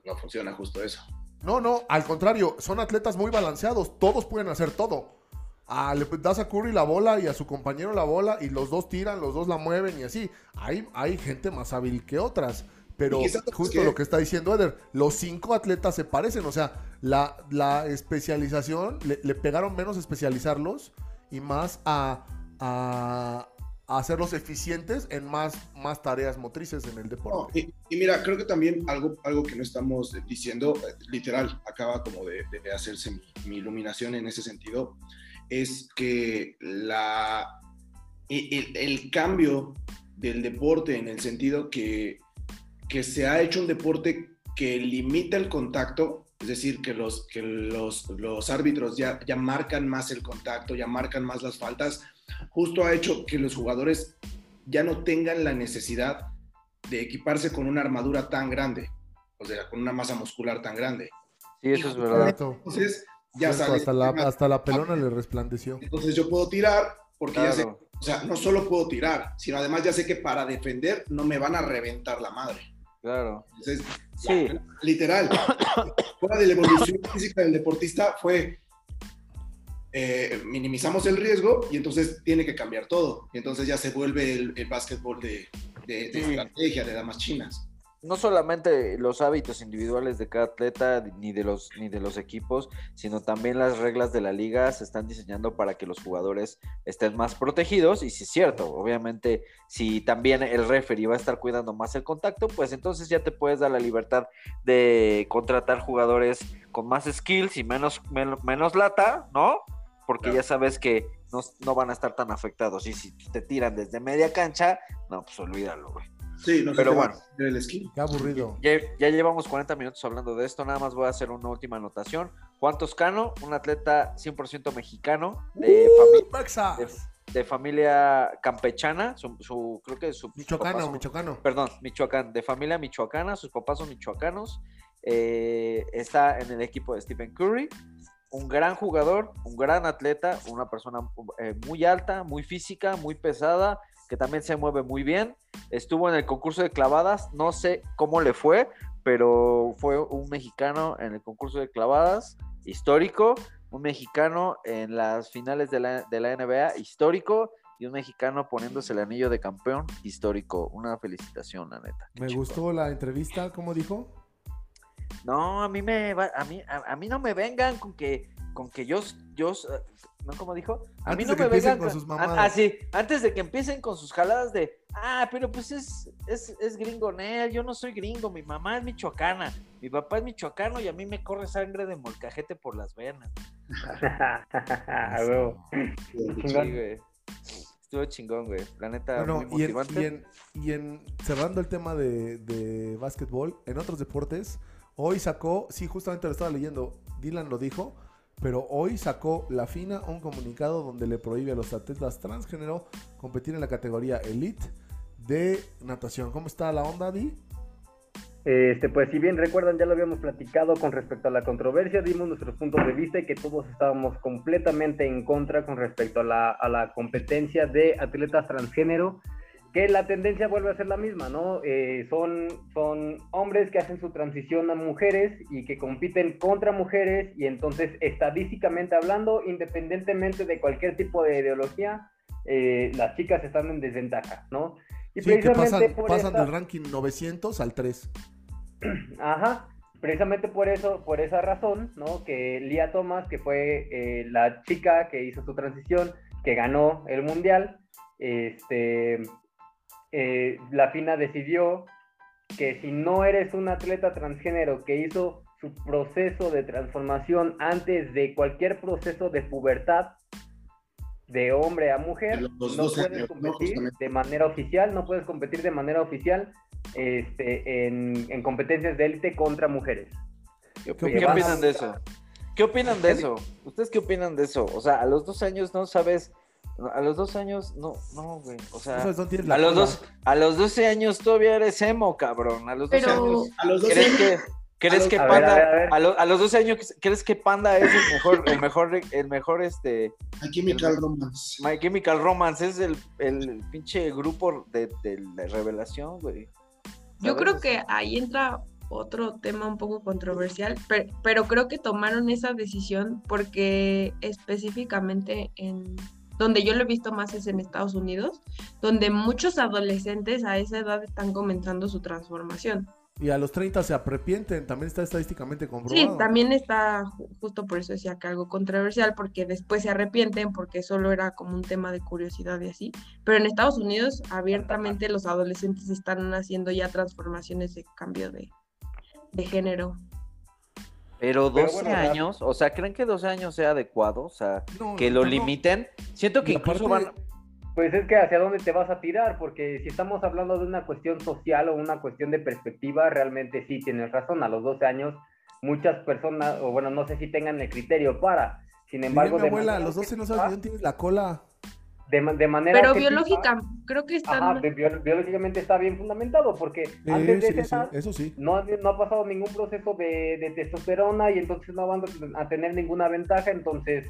no funciona justo eso.
No, no, al contrario, son atletas muy balanceados. Todos pueden hacer todo. Ah, le das a Curry la bola y a su compañero la bola y los dos tiran, los dos la mueven y así. Hay, hay gente más hábil que otras. Pero justo lo que está diciendo Eder, los cinco atletas se parecen, o sea, la, la especialización, le, pegaron menos especializarlos y más a, a, hacerlos eficientes en más, más tareas motrices en el deporte.
y, mira, creo que también algo, algo que no estamos diciendo, eh, literal, acaba como de, hacerse mi, iluminación en ese sentido, es que la, el, el cambio del deporte en el sentido que que se ha hecho un deporte que limita el contacto, es decir, que los, que los, los árbitros ya, ya marcan más el contacto, ya marcan más las faltas, justo ha hecho que los jugadores ya no tengan la necesidad de equiparse con una armadura tan grande, o sea, con una masa muscular tan grande.
Sí, eso es verdad.
Entonces, ya.
Hasta la, hasta la pelona le resplandeció.
Entonces yo puedo tirar porque ya sé, o sea, no solo puedo tirar, sino además ya sé que para defender no me van a reventar la madre.
Claro.
sí. literal, fuera de la evolución física del deportista fue eh, minimizamos el riesgo y entonces tiene que cambiar todo. Y entonces ya se vuelve el, el básquetbol de, de, de estrategia, de damas chinas
no solamente los hábitos individuales de cada atleta ni de los ni de los equipos, sino también las reglas de la liga se están diseñando para que los jugadores estén más protegidos y si es cierto, obviamente si también el referee va a estar cuidando más el contacto, pues entonces ya te puedes dar la libertad de contratar jugadores con más skills y menos menos, lata, ¿no? Porque ya sabes que no, no van a estar tan afectados y si te tiran desde media cancha, no, pues olvídalo, güey.
Sí, no
pero bueno.
Qué aburrido.
Ya, llevamos 40 minutos hablando de esto. Nada más voy a hacer una última anotación. Juan Toscano, un atleta 100% mexicano de, familia, de, familia campechana. Su, creo que su.
Michoacano, Michoacano.
Perdón, Michoacán. De familia michoacana. Sus papás son michoacanos. Eh, está en el equipo de Stephen Curry. Un gran jugador, un gran atleta, una persona eh, muy alta, muy física, muy pesada que también se mueve muy bien. Estuvo en el concurso de clavadas, no sé cómo le fue, pero fue un mexicano en el concurso de clavadas, histórico, un mexicano en las finales de la, NBA, histórico, y un mexicano poniéndose el anillo de campeón, histórico. Una felicitación, la neta.
Me gustó la entrevista, ¿cómo dijo?
No, a mí me a mí a, mí no me vengan con que con que yo yo ¿no? Como dijo.
A mí no me vengan con sus
mamadas. Ah, sí, antes de que empiecen con sus jaladas de, ah, pero pues es, es, es gringo, Nel, yo no soy gringo, mi mamá es michoacana, mi papá es michoacano y a mí me corre sangre de molcajete por las venas. sí, güey. Estuvo chingón, güey. La neta, muy motivante.
Y en, cerrando el tema de, de básquetbol, en otros deportes, hoy sacó, sí, justamente lo estaba leyendo, Dylan lo dijo, pero hoy sacó la FINA un comunicado donde le prohíbe a los atletas transgénero competir en la categoría elite de natación. ¿Cómo está la onda, Di?
Este, pues si bien recuerdan, ya lo habíamos platicado con respecto a la controversia, dimos nuestros puntos de vista y que todos estábamos completamente en contra con respecto a la, a la competencia de atletas transgénero que la tendencia vuelve a ser la misma, ¿no? Eh, son, son hombres que hacen su transición a mujeres y que compiten contra mujeres y entonces estadísticamente hablando, independientemente de cualquier tipo de ideología, eh, las chicas están en desventaja, ¿no?
Y precisamente pasan, del ranking 900 al 3.
Ajá, precisamente por eso, por esa razón, ¿no? Que Lia Thomas, que fue eh, la chica que hizo su transición, que ganó el mundial, este, eh, la FINA decidió que si no eres un atleta transgénero que hizo su proceso de transformación antes de cualquier proceso de pubertad de hombre a mujer, no puedes competir de manera oficial, no puedes competir de manera oficial este, en, competencias de élite contra mujeres.
¿Qué, opinan de eso? ¿Qué opinan de eso? ¿Ustedes qué opinan de eso? O sea, a los dos años no sabes A los 12 años, no, no, güey. O sea,
¿Sabes dónde tienes la
a los, dos, a los 12 años todavía eres emo, cabrón. A los 12
Pero-
años.
A los 12
¿Crees
años,
que, crees que
a ver,
Panda,
a ver, a ver.
a, lo- a los 12 años, crees que Panda es el mejor, el mejor, el mejor, este,
My Chemical Romance.
My Chemical Romance es el, el pinche grupo de, de la revelación, güey.
Yo creo que ahí entra otro tema un poco controversial, pero, pero creo que tomaron esa decisión porque específicamente en donde yo lo he visto más es en Estados Unidos, donde muchos adolescentes a esa edad están comenzando su transformación.
Y a los 30 se arrepienten, también está estadísticamente
Sí,
comprobado.
también está, ju- justo por eso decía que algo controversial, porque después se arrepienten, porque solo era como un tema de curiosidad y así. Pero en Estados Unidos, abiertamente los adolescentes están haciendo ya transformaciones de cambio de, de género.
Pero 12
bueno, la-
años, o sea, ¿creen que 12 años sea adecuado? O sea,
No,
que lo
no.
limiten. Siento que
Y
incluso
aparte-
van.
Pues es que hacia dónde te vas a tirar, porque si estamos hablando de una cuestión social o una cuestión de perspectiva, realmente sí tienes razón. A los 12 años, muchas personas, o bueno, no sé si tengan el criterio para. Sin embargo,
mi
de
abuela, a los 12 no sabes dónde tienes la cola.
De, ma- de manera
Pero biológica, creo que están...
Ajá, bio- biológicamente está bien fundamentado, porque antes de
sí,
esa
sí,
edad
eso sí.
no, ha- no ha pasado ningún proceso de, de testosterona y entonces no van a tener ninguna ventaja, entonces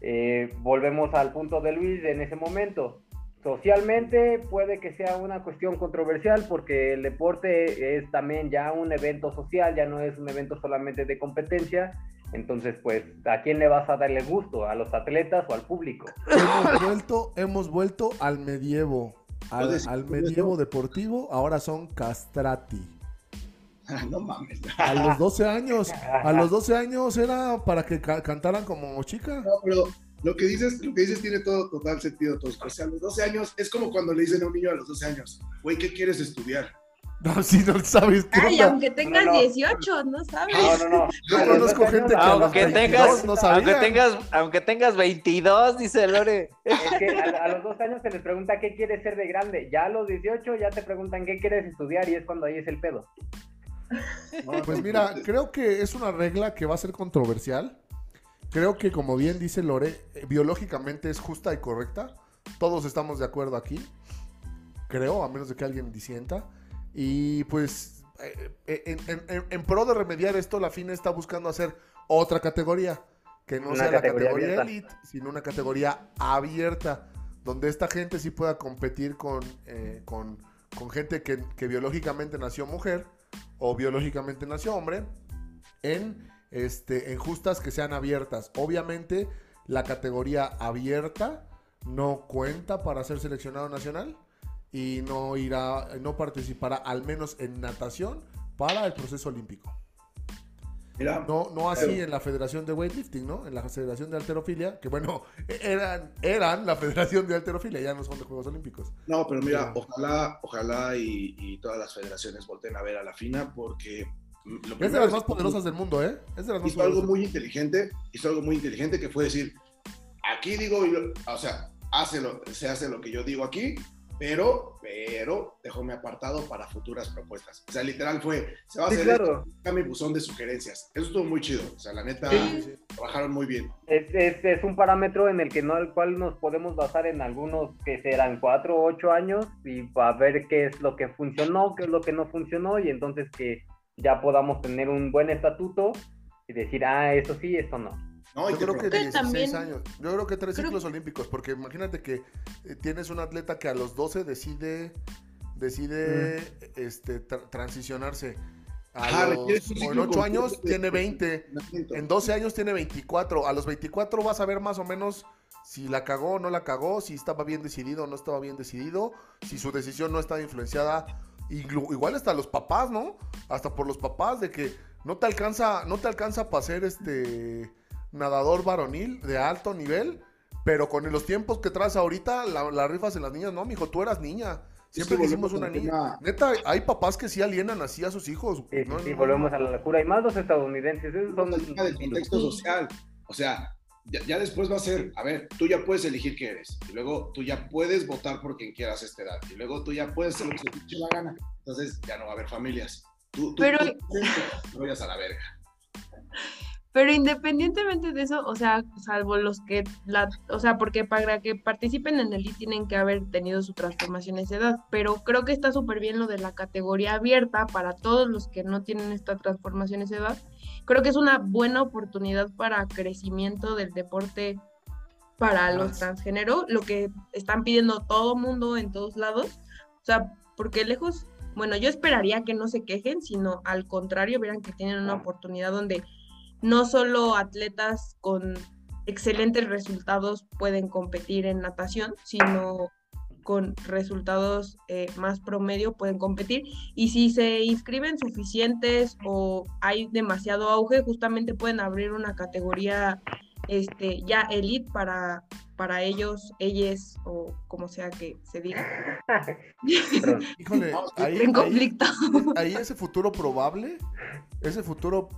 eh, volvemos al punto de Luis en ese momento. Socialmente puede que sea una cuestión controversial porque el deporte es también ya un evento social, ya no es un evento solamente de competencia. Entonces, pues, ¿a quién le vas a darle gusto? ¿A los atletas o al público?
Hemos vuelto, hemos vuelto al medievo. Al,
¿Puedes-
al
puedes
medievo deportivo, ahora son castrati.
Ah, no mames.
A los 12 años, a los 12 años era para que ca- cantaran como chica.
No, pero lo que dices, lo que dices tiene todo total sentido, Tosco. O sea, a los 12 años es como cuando le dicen a un niño a los 12 años, güey, ¿qué quieres estudiar?
No, si no sabes qué
Ay,
onda.
aunque tengas
no.
18, no sabes.
No, no, no.
Yo conozco
12
gente que a los
Aunque
22
tengas,
no
aunque
sabían.
tengas, aunque tengas 22, dice Lore.
Es que a, a los 12 años se les pregunta qué quieres ser de grande. Ya a los 18 ya te preguntan qué quieres estudiar y es cuando ahí es el pedo.
Pues mira, creo que es una regla que va a ser controversial. Creo que, como bien dice Lore, eh, biológicamente es justa y correcta. Todos estamos de acuerdo aquí. Creo, a menos de que alguien disienta. Y pues, eh, eh, en, en- en- en pro de remediar esto, la FINA está buscando hacer otra categoría. Que no
Una
sea la
categoría
elite, sino una categoría abierta. Donde esta gente sí pueda competir con, eh, con, con gente que, que biológicamente nació mujer o biológicamente nació hombre en, este, en justas que sean abiertas. Obviamente, la categoría abierta no cuenta para ser seleccionado nacional y no irá, no participará al menos en natación para el proceso olímpico.
Mira,
No, no así
Pero-
en la Federación de Weightlifting, ¿no? En la Federación de Alterofilia, que bueno, eran, eran la Federación de Alterofilia, ya no son de Juegos Olímpicos.
no, pero mira,
Pero-
ojalá, ojalá y, y todas las federaciones volteen a ver a la FINA porque lo
Es de las más poderosas del mundo, ¿eh? Es de las más
hizo algo
poderosas.
muy inteligente, hizo algo muy inteligente que fue decir, aquí digo, o sea, hace lo, se hace lo que yo digo aquí, pero, pero, déjame apartado para futuras propuestas. O sea, literal fue, se va a
Sí,
hacer
claro.
esto, mi buzón de sugerencias. Eso estuvo muy chido, o sea, la neta,
Sí.
trabajaron muy bien.
Es, es, es un parámetro en el que no el cual nos podemos basar en algunos que serán cuatro o ocho años y para ver qué es lo que funcionó, qué es lo que no funcionó y entonces que ya podamos tener un buen estatuto y decir, ah, eso sí, esto no.
No, y
Yo creo que
pro-
16
también-
años. Yo creo que tres
creo-
ciclos olímpicos, porque imagínate que eh, tienes un atleta que a los 12 decide decide este tra- transicionarse. A los- o en
ciclo
8 años tiene 20, en 12 años tiene 24, a los 24 vas a ver más o menos si la cagó o no la cagó, si estaba bien decidido o no estaba bien decidido, si su decisión no estaba influenciada, igual hasta los papás, ¿no? Hasta por los papás de que no te alcanza, no te alcanza para ser este nadador varonil de alto nivel, pero con los tiempos que traes ahorita, la, la rifas en las niñas, no, mijo, tú eras niña. Siempre quisimos
volvemos
una niña.
tema-
Neta, hay papás que sí alienan así a sus hijos.
Sí, sí,
No,
sí, volvemos a la locura y más los estadounidenses.
El tema del contexto social. O sea, ya, ya después va a ser, a ver, tú ya puedes elegir qué eres. Y luego tú ya puedes votar por quien quieras a esta edad. Y luego tú ya puedes hacer lo que te eche la gana. Entonces ya no va a haber familias. Tú, tú,
Pero-
tú- tú vayas a la verga.
Pero independientemente de eso, o sea, salvo los que, la, o sea, porque para que participen en el I tienen que haber tenido su transformación a esa edad, pero creo que está súper bien lo de la categoría abierta para todos los que no tienen esta transformación a esa edad. Creo que es una buena oportunidad para crecimiento del deporte para los transgénero, lo que están pidiendo todo mundo en todos lados. O sea, porque lejos, bueno, yo esperaría que no se quejen, sino al contrario, verán que tienen una oportunidad donde no solo atletas con excelentes resultados pueden competir en natación, sino con resultados eh, más promedio pueden competir. Y si se inscriben suficientes o hay demasiado auge, justamente pueden abrir una categoría este, ya elite para, para ellos, ellas o como sea que se diga.
Híjole, ahí,
en conflicto.
Ahí, ese futuro probable, ese futuro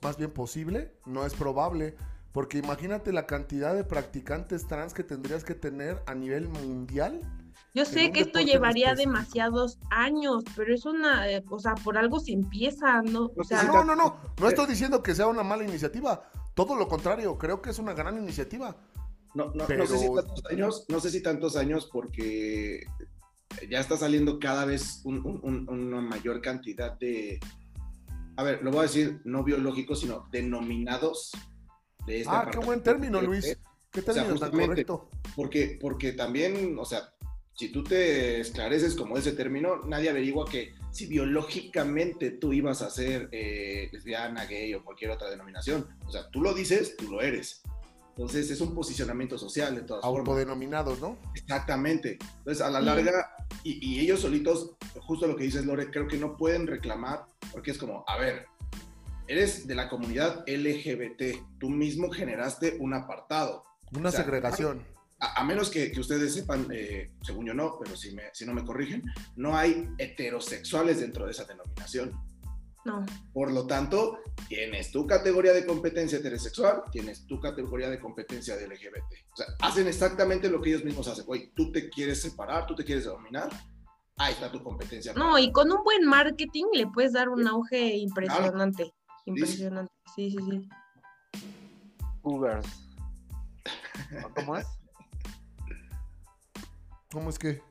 más bien posible, no es probable. Porque imagínate la cantidad de practicantes trans que tendrías que tener a nivel mundial.
Yo sé que esto llevaría demasiados años, pero es una, eh, o sea, por algo se empieza, ¿no? O sea,
no, no, no, no estoy diciendo que sea una mala iniciativa, todo lo contrario, creo que es una gran iniciativa.
No, no, no sé si tantos años, no sé si tantos años porque ya está saliendo cada vez una mayor cantidad de, a ver, lo voy a decir, no biológicos, sino denominados
de esta Ah, qué buen término, Luis. ¿Qué término
o correcto? Porque, porque también, o sea, si tú te esclareces como ese término, nadie averigua que si biológicamente tú ibas a ser eh, lesbiana, gay o cualquier otra denominación. O sea, tú lo dices, tú lo eres. Entonces es un posicionamiento social de todas
formas. Autodenominados, ¿no?
Exactamente. Entonces, a la larga, y, ellos solitos, justo lo que dices, Lore, creo que no pueden reclamar, porque es como, a ver, eres de la comunidad LGBT, tú mismo generaste un apartado.
Una segregación
a, menos que, ustedes sepan, eh, según yo no, pero si, me, si no me corrigen, no hay heterosexuales dentro de esa denominación.
No.
Por lo tanto, tienes tu categoría de competencia heterosexual, tienes tu categoría de competencia de LGBT. O sea, hacen exactamente lo que ellos mismos hacen. Oye, tú te quieres separar, tú te quieres dominar, ahí está tu competencia.
No, y con un buen marketing le puedes dar un auge impresionante. Impresionante, sí, sí, sí.
Ubers. ¿Cómo es?
¿Cómo es que?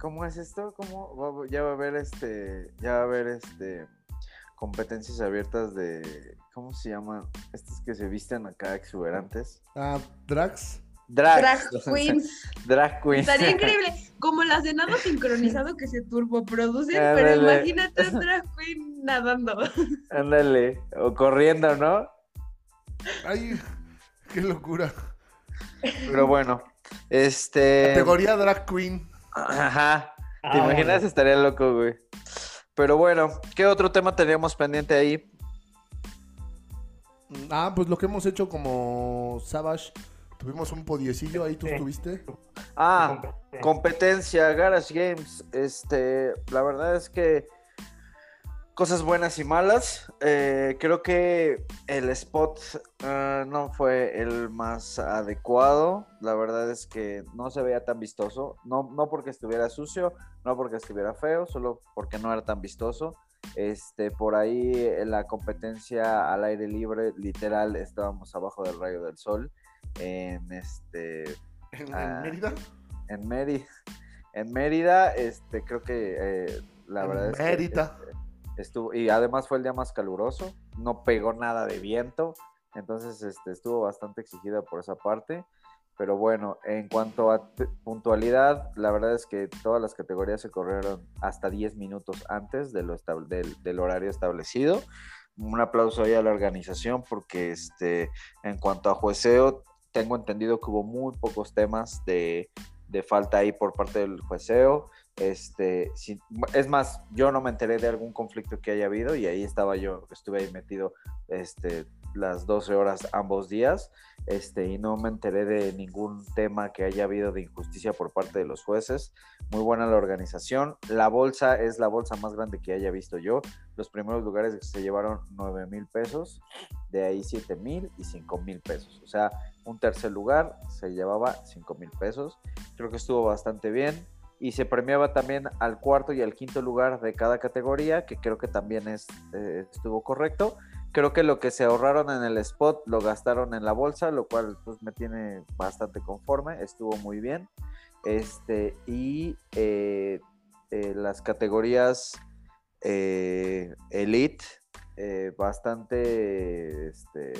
¿Cómo es esto? ¿Cómo ya va a haber este, ya va a haber este competencias abiertas de ¿cómo se llaman? Estos que se visten acá exuberantes.
Ah, drags.
Drag queens.
Drag queens.
Estaría increíble. Como las de nado sincronizado que se turboproducen, pero imagínate un drag queen nadando.
Ándale, o corriendo, ¿no?
Ay, qué locura.
Pero bueno, este.
Categoría drag queen.
Ajá. ¿Te ah, imaginas? Estaría loco, güey. Pero bueno, ¿qué otro tema teníamos pendiente ahí?
Ah, pues lo que hemos hecho como Savage. Tuvimos un podiecillo ahí, ¿tú estuviste?
Ah, competencia, Garage Games. Este, la verdad es que cosas buenas y malas. Eh, creo que el spot eh, no fue el más adecuado. La verdad es que no se veía tan vistoso. No, no porque estuviera sucio, no porque estuviera feo, solo porque no era tan vistoso. Este, por ahí en la competencia al aire libre, literal, estábamos abajo del rayo del sol. En este.
¿En, ah, Mérida?
En Mérida. En Mérida, este, creo que eh, la verdad es
Mérida.
que Estuvo, y además fue el día más caluroso, no pegó nada de viento, entonces este, estuvo bastante exigida por esa parte. Pero bueno, en cuanto a puntualidad, la verdad es que todas las categorías se corrieron hasta 10 minutos antes de lo del, horario establecido. Un aplauso ahí a la organización porque este, en cuanto a jueceo, tengo entendido que hubo muy pocos temas de, de falta ahí por parte del jueceo. Este, es más, yo no me enteré de algún conflicto que haya habido y ahí estaba yo, estuve ahí metido este, las 12 horas ambos días este, y no me enteré de ningún tema que haya habido de injusticia por parte de los jueces. Muy buena la organización. La bolsa es la bolsa más grande que haya visto yo. Los primeros lugares se llevaron 9 mil pesos, de ahí 7 mil y 5 mil pesos. O sea, un tercer lugar se llevaba 5 mil pesos. Creo que estuvo bastante bien y se premiaba también al cuarto y al quinto lugar de cada categoría, que creo que también es, eh, estuvo correcto. Creo que lo que se ahorraron en el spot lo gastaron en la bolsa, lo cual pues me tiene bastante conforme, estuvo muy bien. Este, y eh, eh, las categorías eh, Elite, bastante, este,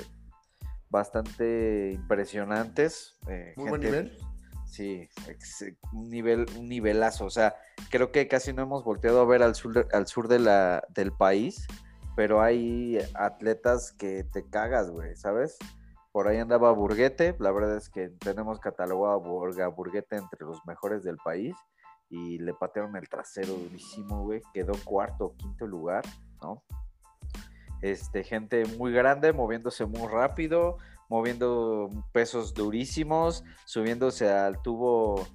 bastante impresionantes.
muy buen nivel.
Sí, un nivel, un nivelazo. O sea, creo que casi no hemos volteado a ver al sur, al sur del país, pero hay atletas que te cagas, güey, ¿sabes? Por ahí andaba Burguete, la verdad es que tenemos catalogado a Burguete entre los mejores del país y le patearon el trasero durísimo, güey. Quedó cuarto o quinto lugar, ¿no? Este, gente muy grande, moviéndose muy rápido, moviendo pesos durísimos, subiéndose al tubo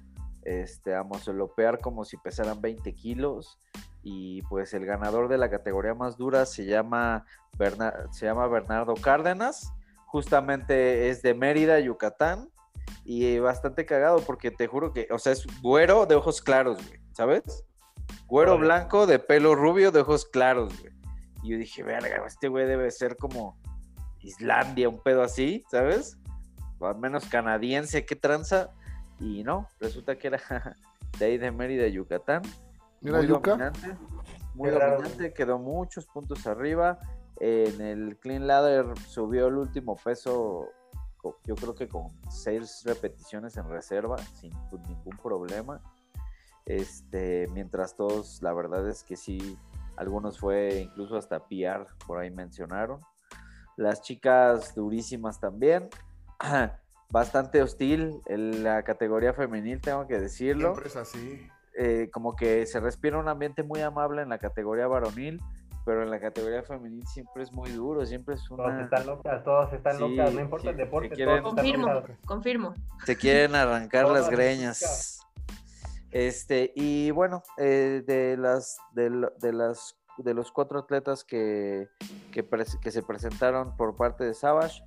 este, a moselopear como si pesaran 20 kilos. Y pues el ganador de la categoría más dura se llama, se llama Bernardo Cárdenas. Justamente es de Mérida, Yucatán. Y bastante cagado porque te juro que, o sea, es güero de ojos claros, güey, ¿sabes? Güero blanco de pelo rubio de ojos claros, güey. Y yo dije, verga, este güey debe ser como Islandia, un pedo así, ¿sabes? O al menos canadiense, qué tranza. Y no, resulta que era de ahí de Mérida, Yucatán.
Mira, muy dominante,
muy dominante, quedó muchos puntos arriba. En el clean ladder subió el último peso, yo creo que con seis repeticiones en reserva, sin ningún problema. Este, mientras todos, la verdad es que sí, algunos fue incluso hasta PR, por ahí mencionaron. Las chicas durísimas también. Bastante hostil en la categoría femenil, tengo que decirlo.
Siempre es así.
Eh, como que se respira un ambiente muy amable en la categoría varonil, pero en la categoría femenil siempre es muy duro, siempre es una...
Todas están locas, todas están locas, no importa el deporte.
Quieren... confirmo, confirmo.
Se quieren arrancar las greñas. Este, y bueno, eh, de las de, de las de los cuatro atletas que, que, se presentaron por parte de Savage,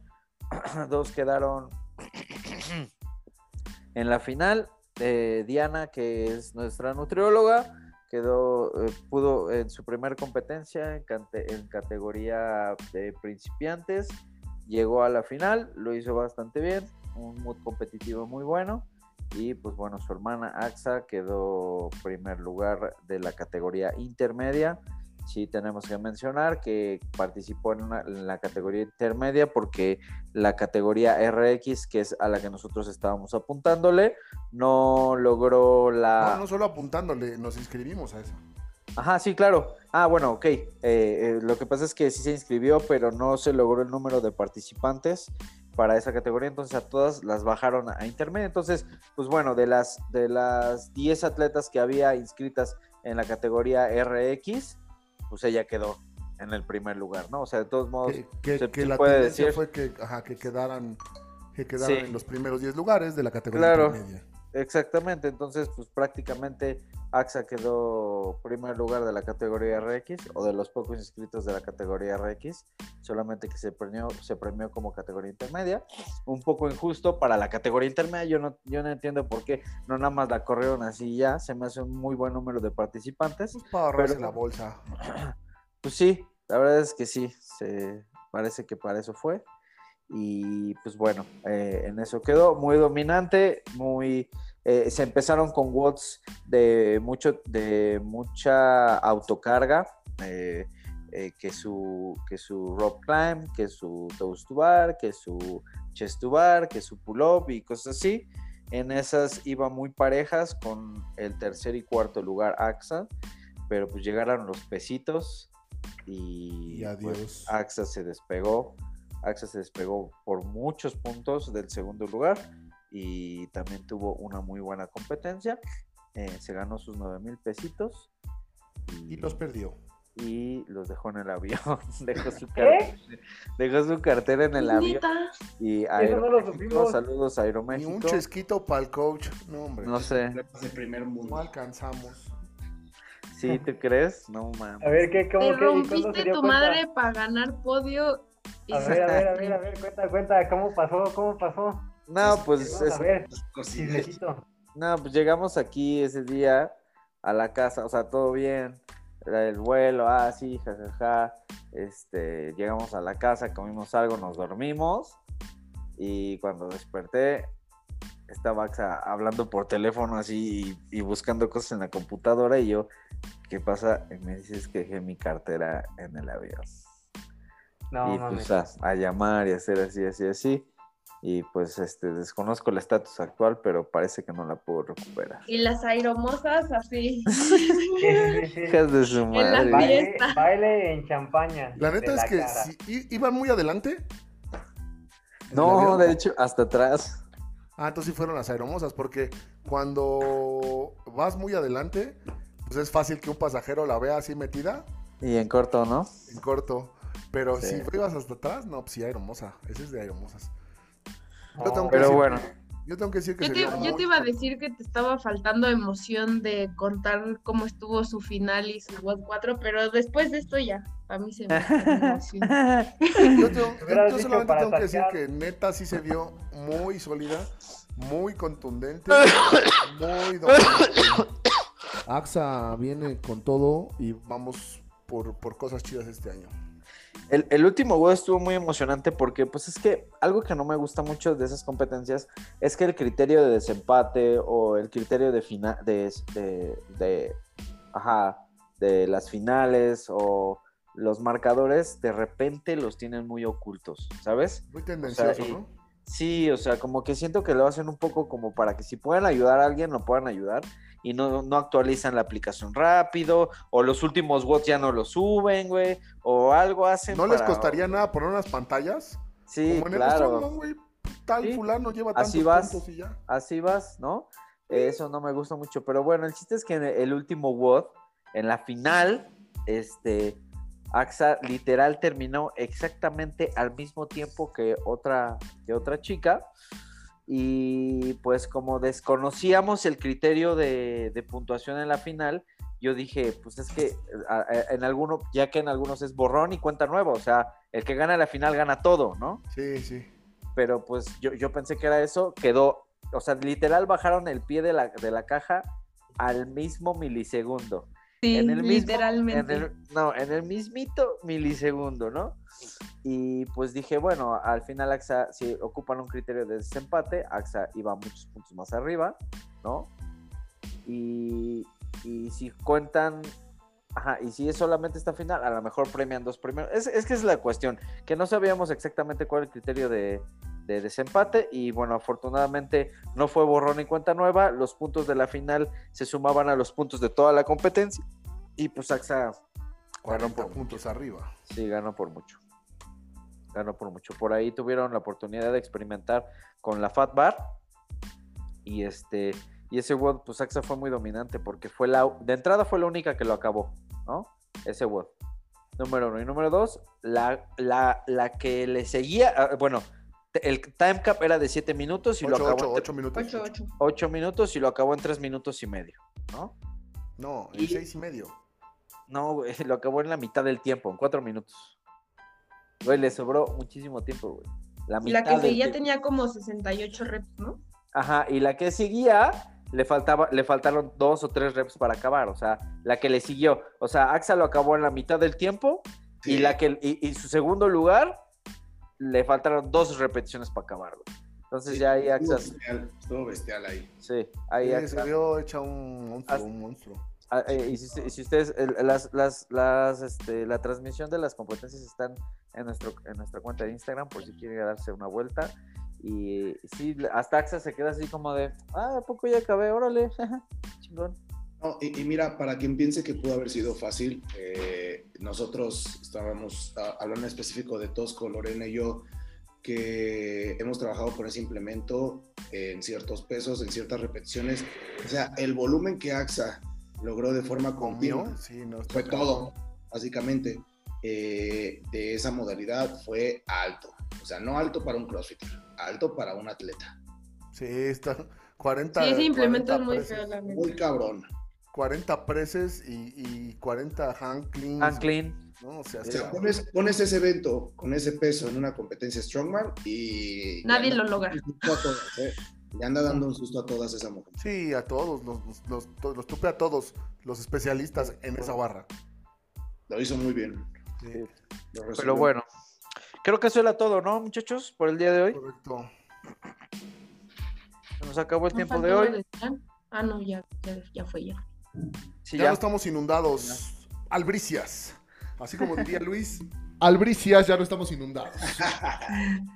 dos quedaron en la final. Eh, Diana, que es nuestra nutrióloga, quedó, eh, pudo en su primer competencia en, categoría de principiantes, llegó a la final, lo hizo bastante bien, un mood competitivo muy bueno. Y pues bueno, su hermana Axa quedó primer lugar de la categoría intermedia sí tenemos que mencionar que participó en, la categoría intermedia porque la categoría RX, que es a la que nosotros estábamos apuntándole, no logró la...
No, no solo apuntándole, nos inscribimos a eso.
Ajá, sí, claro. Ah, bueno, ok. Eh, eh, lo que pasa es que sí se inscribió, pero no se logró el número de participantes para esa categoría, entonces a todas las bajaron a intermedia. Entonces, pues bueno, de las de las 10 atletas que había inscritas en la categoría RX, pues ella quedó en el primer lugar, ¿no? O sea, de todos modos,
que, se, la puede decir fue que, ajá, que quedaran, que quedaran en los primeros 10 lugares de la categoría
claro, Exactamente, entonces, pues prácticamente AXA quedó primer lugar de la categoría RX o de los pocos inscritos de la categoría RX, solamente que se premió, se premió como categoría intermedia. Un poco injusto para la categoría intermedia, yo no, yo no entiendo por qué no nada más la corrieron así ya, se me hace un muy buen número de participantes.
Pues para la bolsa.
Pues sí, la verdad es que sí, se parece que para eso fue. Y pues bueno, eh, en eso quedó muy dominante, muy... Eh, se empezaron con watts de, mucho, de mucha autocarga, eh, que, su, que su rock climb, que su toast to bar, que su chest to bar, que su pull up y cosas así. En esas iba muy parejas con el tercer y cuarto lugar AXA, pero pues llegaron los pesitos y, pues, AXA se despegó AXA se despegó por muchos puntos del segundo lugar y también tuvo una muy buena competencia. Eh, se ganó sus 9 mil pesitos.
Y, los perdió.
Y los dejó en el avión. dejó, su dejó su cartera en el avión. Y Aeroméxico, saludos a Aeroméxico.
Y un chesquito para el coach. No, hombre.
No sé.
primer mundo.
No alcanzamos.
¿Sí, te crees? No mames.
A ver, ¿qué, cómo,
Te rompiste tu madre para ganar podio
a ver, a ver, a ver, a ver, cuenta, cuenta, ¿cómo pasó? ¿Cómo pasó?
No, pues.
a ver,
no, pues llegamos aquí ese día a la casa, o sea, todo bien. el vuelo, ah, sí, jajaja. Este, llegamos a la casa, comimos algo, nos dormimos. Y cuando desperté, estaba hablando por teléfono así y, buscando cosas en la computadora. Y yo, ¿qué pasa? Y me dices que dejé mi cartera en el avión. No, y pues a, llamar y hacer así, así, así. Y pues este desconozco el estatus actual, pero parece que no la puedo recuperar.
Y las aeromosas así.
Hijas de su madre.
Baile, baile, en champaña.
La neta es que si, iban muy adelante.
No, de hecho, hasta atrás.
Ah, entonces sí fueron las aeromosas, porque cuando vas muy adelante, pues es fácil que un pasajero la vea así metida.
Y en corto, ¿no?
En corto. Pero si ibas hasta atrás, no, pues sí, aeromosa. Ese es de aeromosas.
pero bueno.
Yo tengo que decir que
yo, te, yo te, iba a decir que te estaba faltando emoción de contar cómo estuvo su final y su WOD 4, pero después de esto ya, a mí se me emoción.
yo, yo solamente tengo que decir que neta sí se vio muy sólida, muy contundente, muy dominante. AXA viene con todo y vamos por, por cosas chidas este año.
El, último WOD estuvo muy emocionante porque, pues es que algo que no me gusta mucho de esas competencias es que el criterio de desempate o el criterio de, final de, de, ajá, de las finales o los marcadores de repente los tienen muy ocultos, ¿sabes?
Muy tendencioso, ¿no?
Sí, o sea, como que siento que lo hacen un poco como para que si pueden ayudar a alguien, lo puedan ayudar y no, no actualizan la aplicación rápido, o los últimos bots ya no lo suben, güey, o algo hacen.
¿No les costaría nada poner unas pantallas?
Sí, claro.
tal fulano lleva tantos
así vas, y ya. Así vas, ¿no? Eso no me gusta mucho, pero bueno, el chiste es que en el último WOD, en la final, este, AXA literal terminó exactamente al mismo tiempo que otra, que otra chica y pues como desconocíamos el criterio de, puntuación en la final, yo dije, pues es que en alguno, ya que en algunos es borrón y cuenta nueva, o sea, el que gana la final gana todo, ¿no?
Sí, sí.
Pero pues yo, yo pensé que era eso, quedó, o sea, literal bajaron el pie de la, de la caja al mismo milisegundo.
Sí, en el literalmente.
no, en el mismito milisegundo, ¿no? Y pues dije, bueno, al final AXA, si ocupan un criterio de desempate, AXA iba muchos puntos más arriba, ¿no? Y, y si cuentan, ajá, y si es solamente esta final, a lo mejor premian dos primeros. Es, es que es la cuestión, que no sabíamos exactamente cuál es el criterio de, de desempate y bueno, afortunadamente no fue borrón y cuenta nueva, los puntos de la final se sumaban a los puntos de toda la competencia y pues AXA
ganó por puntos arriba.
Sí, ganó por mucho ganó por mucho. Por ahí tuvieron la oportunidad de experimentar con la Fat Bar. Y este. Y ese WOD, pues AXA fue muy dominante porque fue la. De entrada fue la única que lo acabó, ¿no? Ese WOD. Número uno. Y número dos, la, la, la que le seguía. Ah, bueno, el time cap era de 7 minutos y lo acabó.
8 minutos.
8 minutos y lo acabó en 3 minutos y medio, ¿no?
No, en 6 y medio.
No, lo acabó en la mitad del tiempo, en 4 minutos. Güey, le sobró muchísimo tiempo, güey.
La, la que seguía tenía como 68 reps, ¿no?
Ajá, y la que seguía le faltaba, le faltaron dos o tres reps para acabar. O sea, la que le siguió. O sea, Axa lo acabó en la mitad del tiempo. Y la que, y, su segundo lugar, le faltaron dos repeticiones para acabar, güey. Entonces ya ahí Axa.
Estuvo bestial, ahí.
Sí, ahí
Axa. Se vio hecha un monstruo, un monstruo.
Ah, eh, y, si, ustedes, las, las, las, este, la transmisión de las competencias están en, nuestro, en nuestra cuenta de Instagram por si quieren darse una vuelta. Y sí, hasta AXA se queda así como de, ah, ¿a poco ya acabé? Órale, chingón.
Y, mira, para quien piense que pudo haber sido fácil, eh, nosotros estábamos hablando en específico de Tosco, Lorena y yo, que hemos trabajado con ese implemento en ciertos pesos, en ciertas repeticiones. O sea, el volumen que AXA logró de forma continua. fue todo, básicamente, eh, de esa modalidad fue alto. O sea, no alto para un crossfitter, alto para un atleta.
Sí, está 40.
Sí, ese implemento es muy feo,
Muy cabrón.
40 preses y, 40 hand clean.
Hand clean.
No, o sea, pones, pones, ese evento con ese peso en una competencia Strongman y...
Nadie lo logra.
Le anda dando un susto a todas esas mujeres.
Sí, a todos, los, los, los, tupe a todos los especialistas en esa barra.
lo hizo muy bien.
Pero bueno, creo que eso era todo, ¿no, muchachos? Por el día de hoy.
Correcto.
Se nos acabó el tiempo de hoy.
Ah, no, ya, ya, fue ya.
Ya, no estamos inundados. Albricias. Así como diría Luis, albricias, ya no estamos inundados.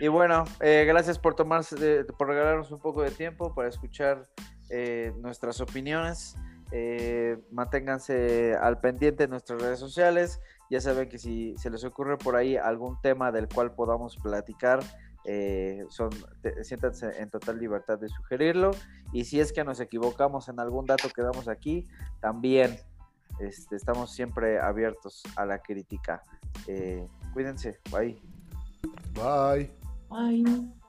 Y bueno, eh, gracias por tomarse, por regalarnos un poco de tiempo para escuchar eh, nuestras opiniones. Eh, manténganse al pendiente en nuestras redes sociales. Ya saben que si se les ocurre por ahí algún tema del cual podamos platicar, son, siéntanse en total libertad de sugerirlo. Y si es que nos equivocamos en algún dato que damos aquí, también este, estamos siempre abiertos a la crítica. cuídense, bye.
Bye.
Bye.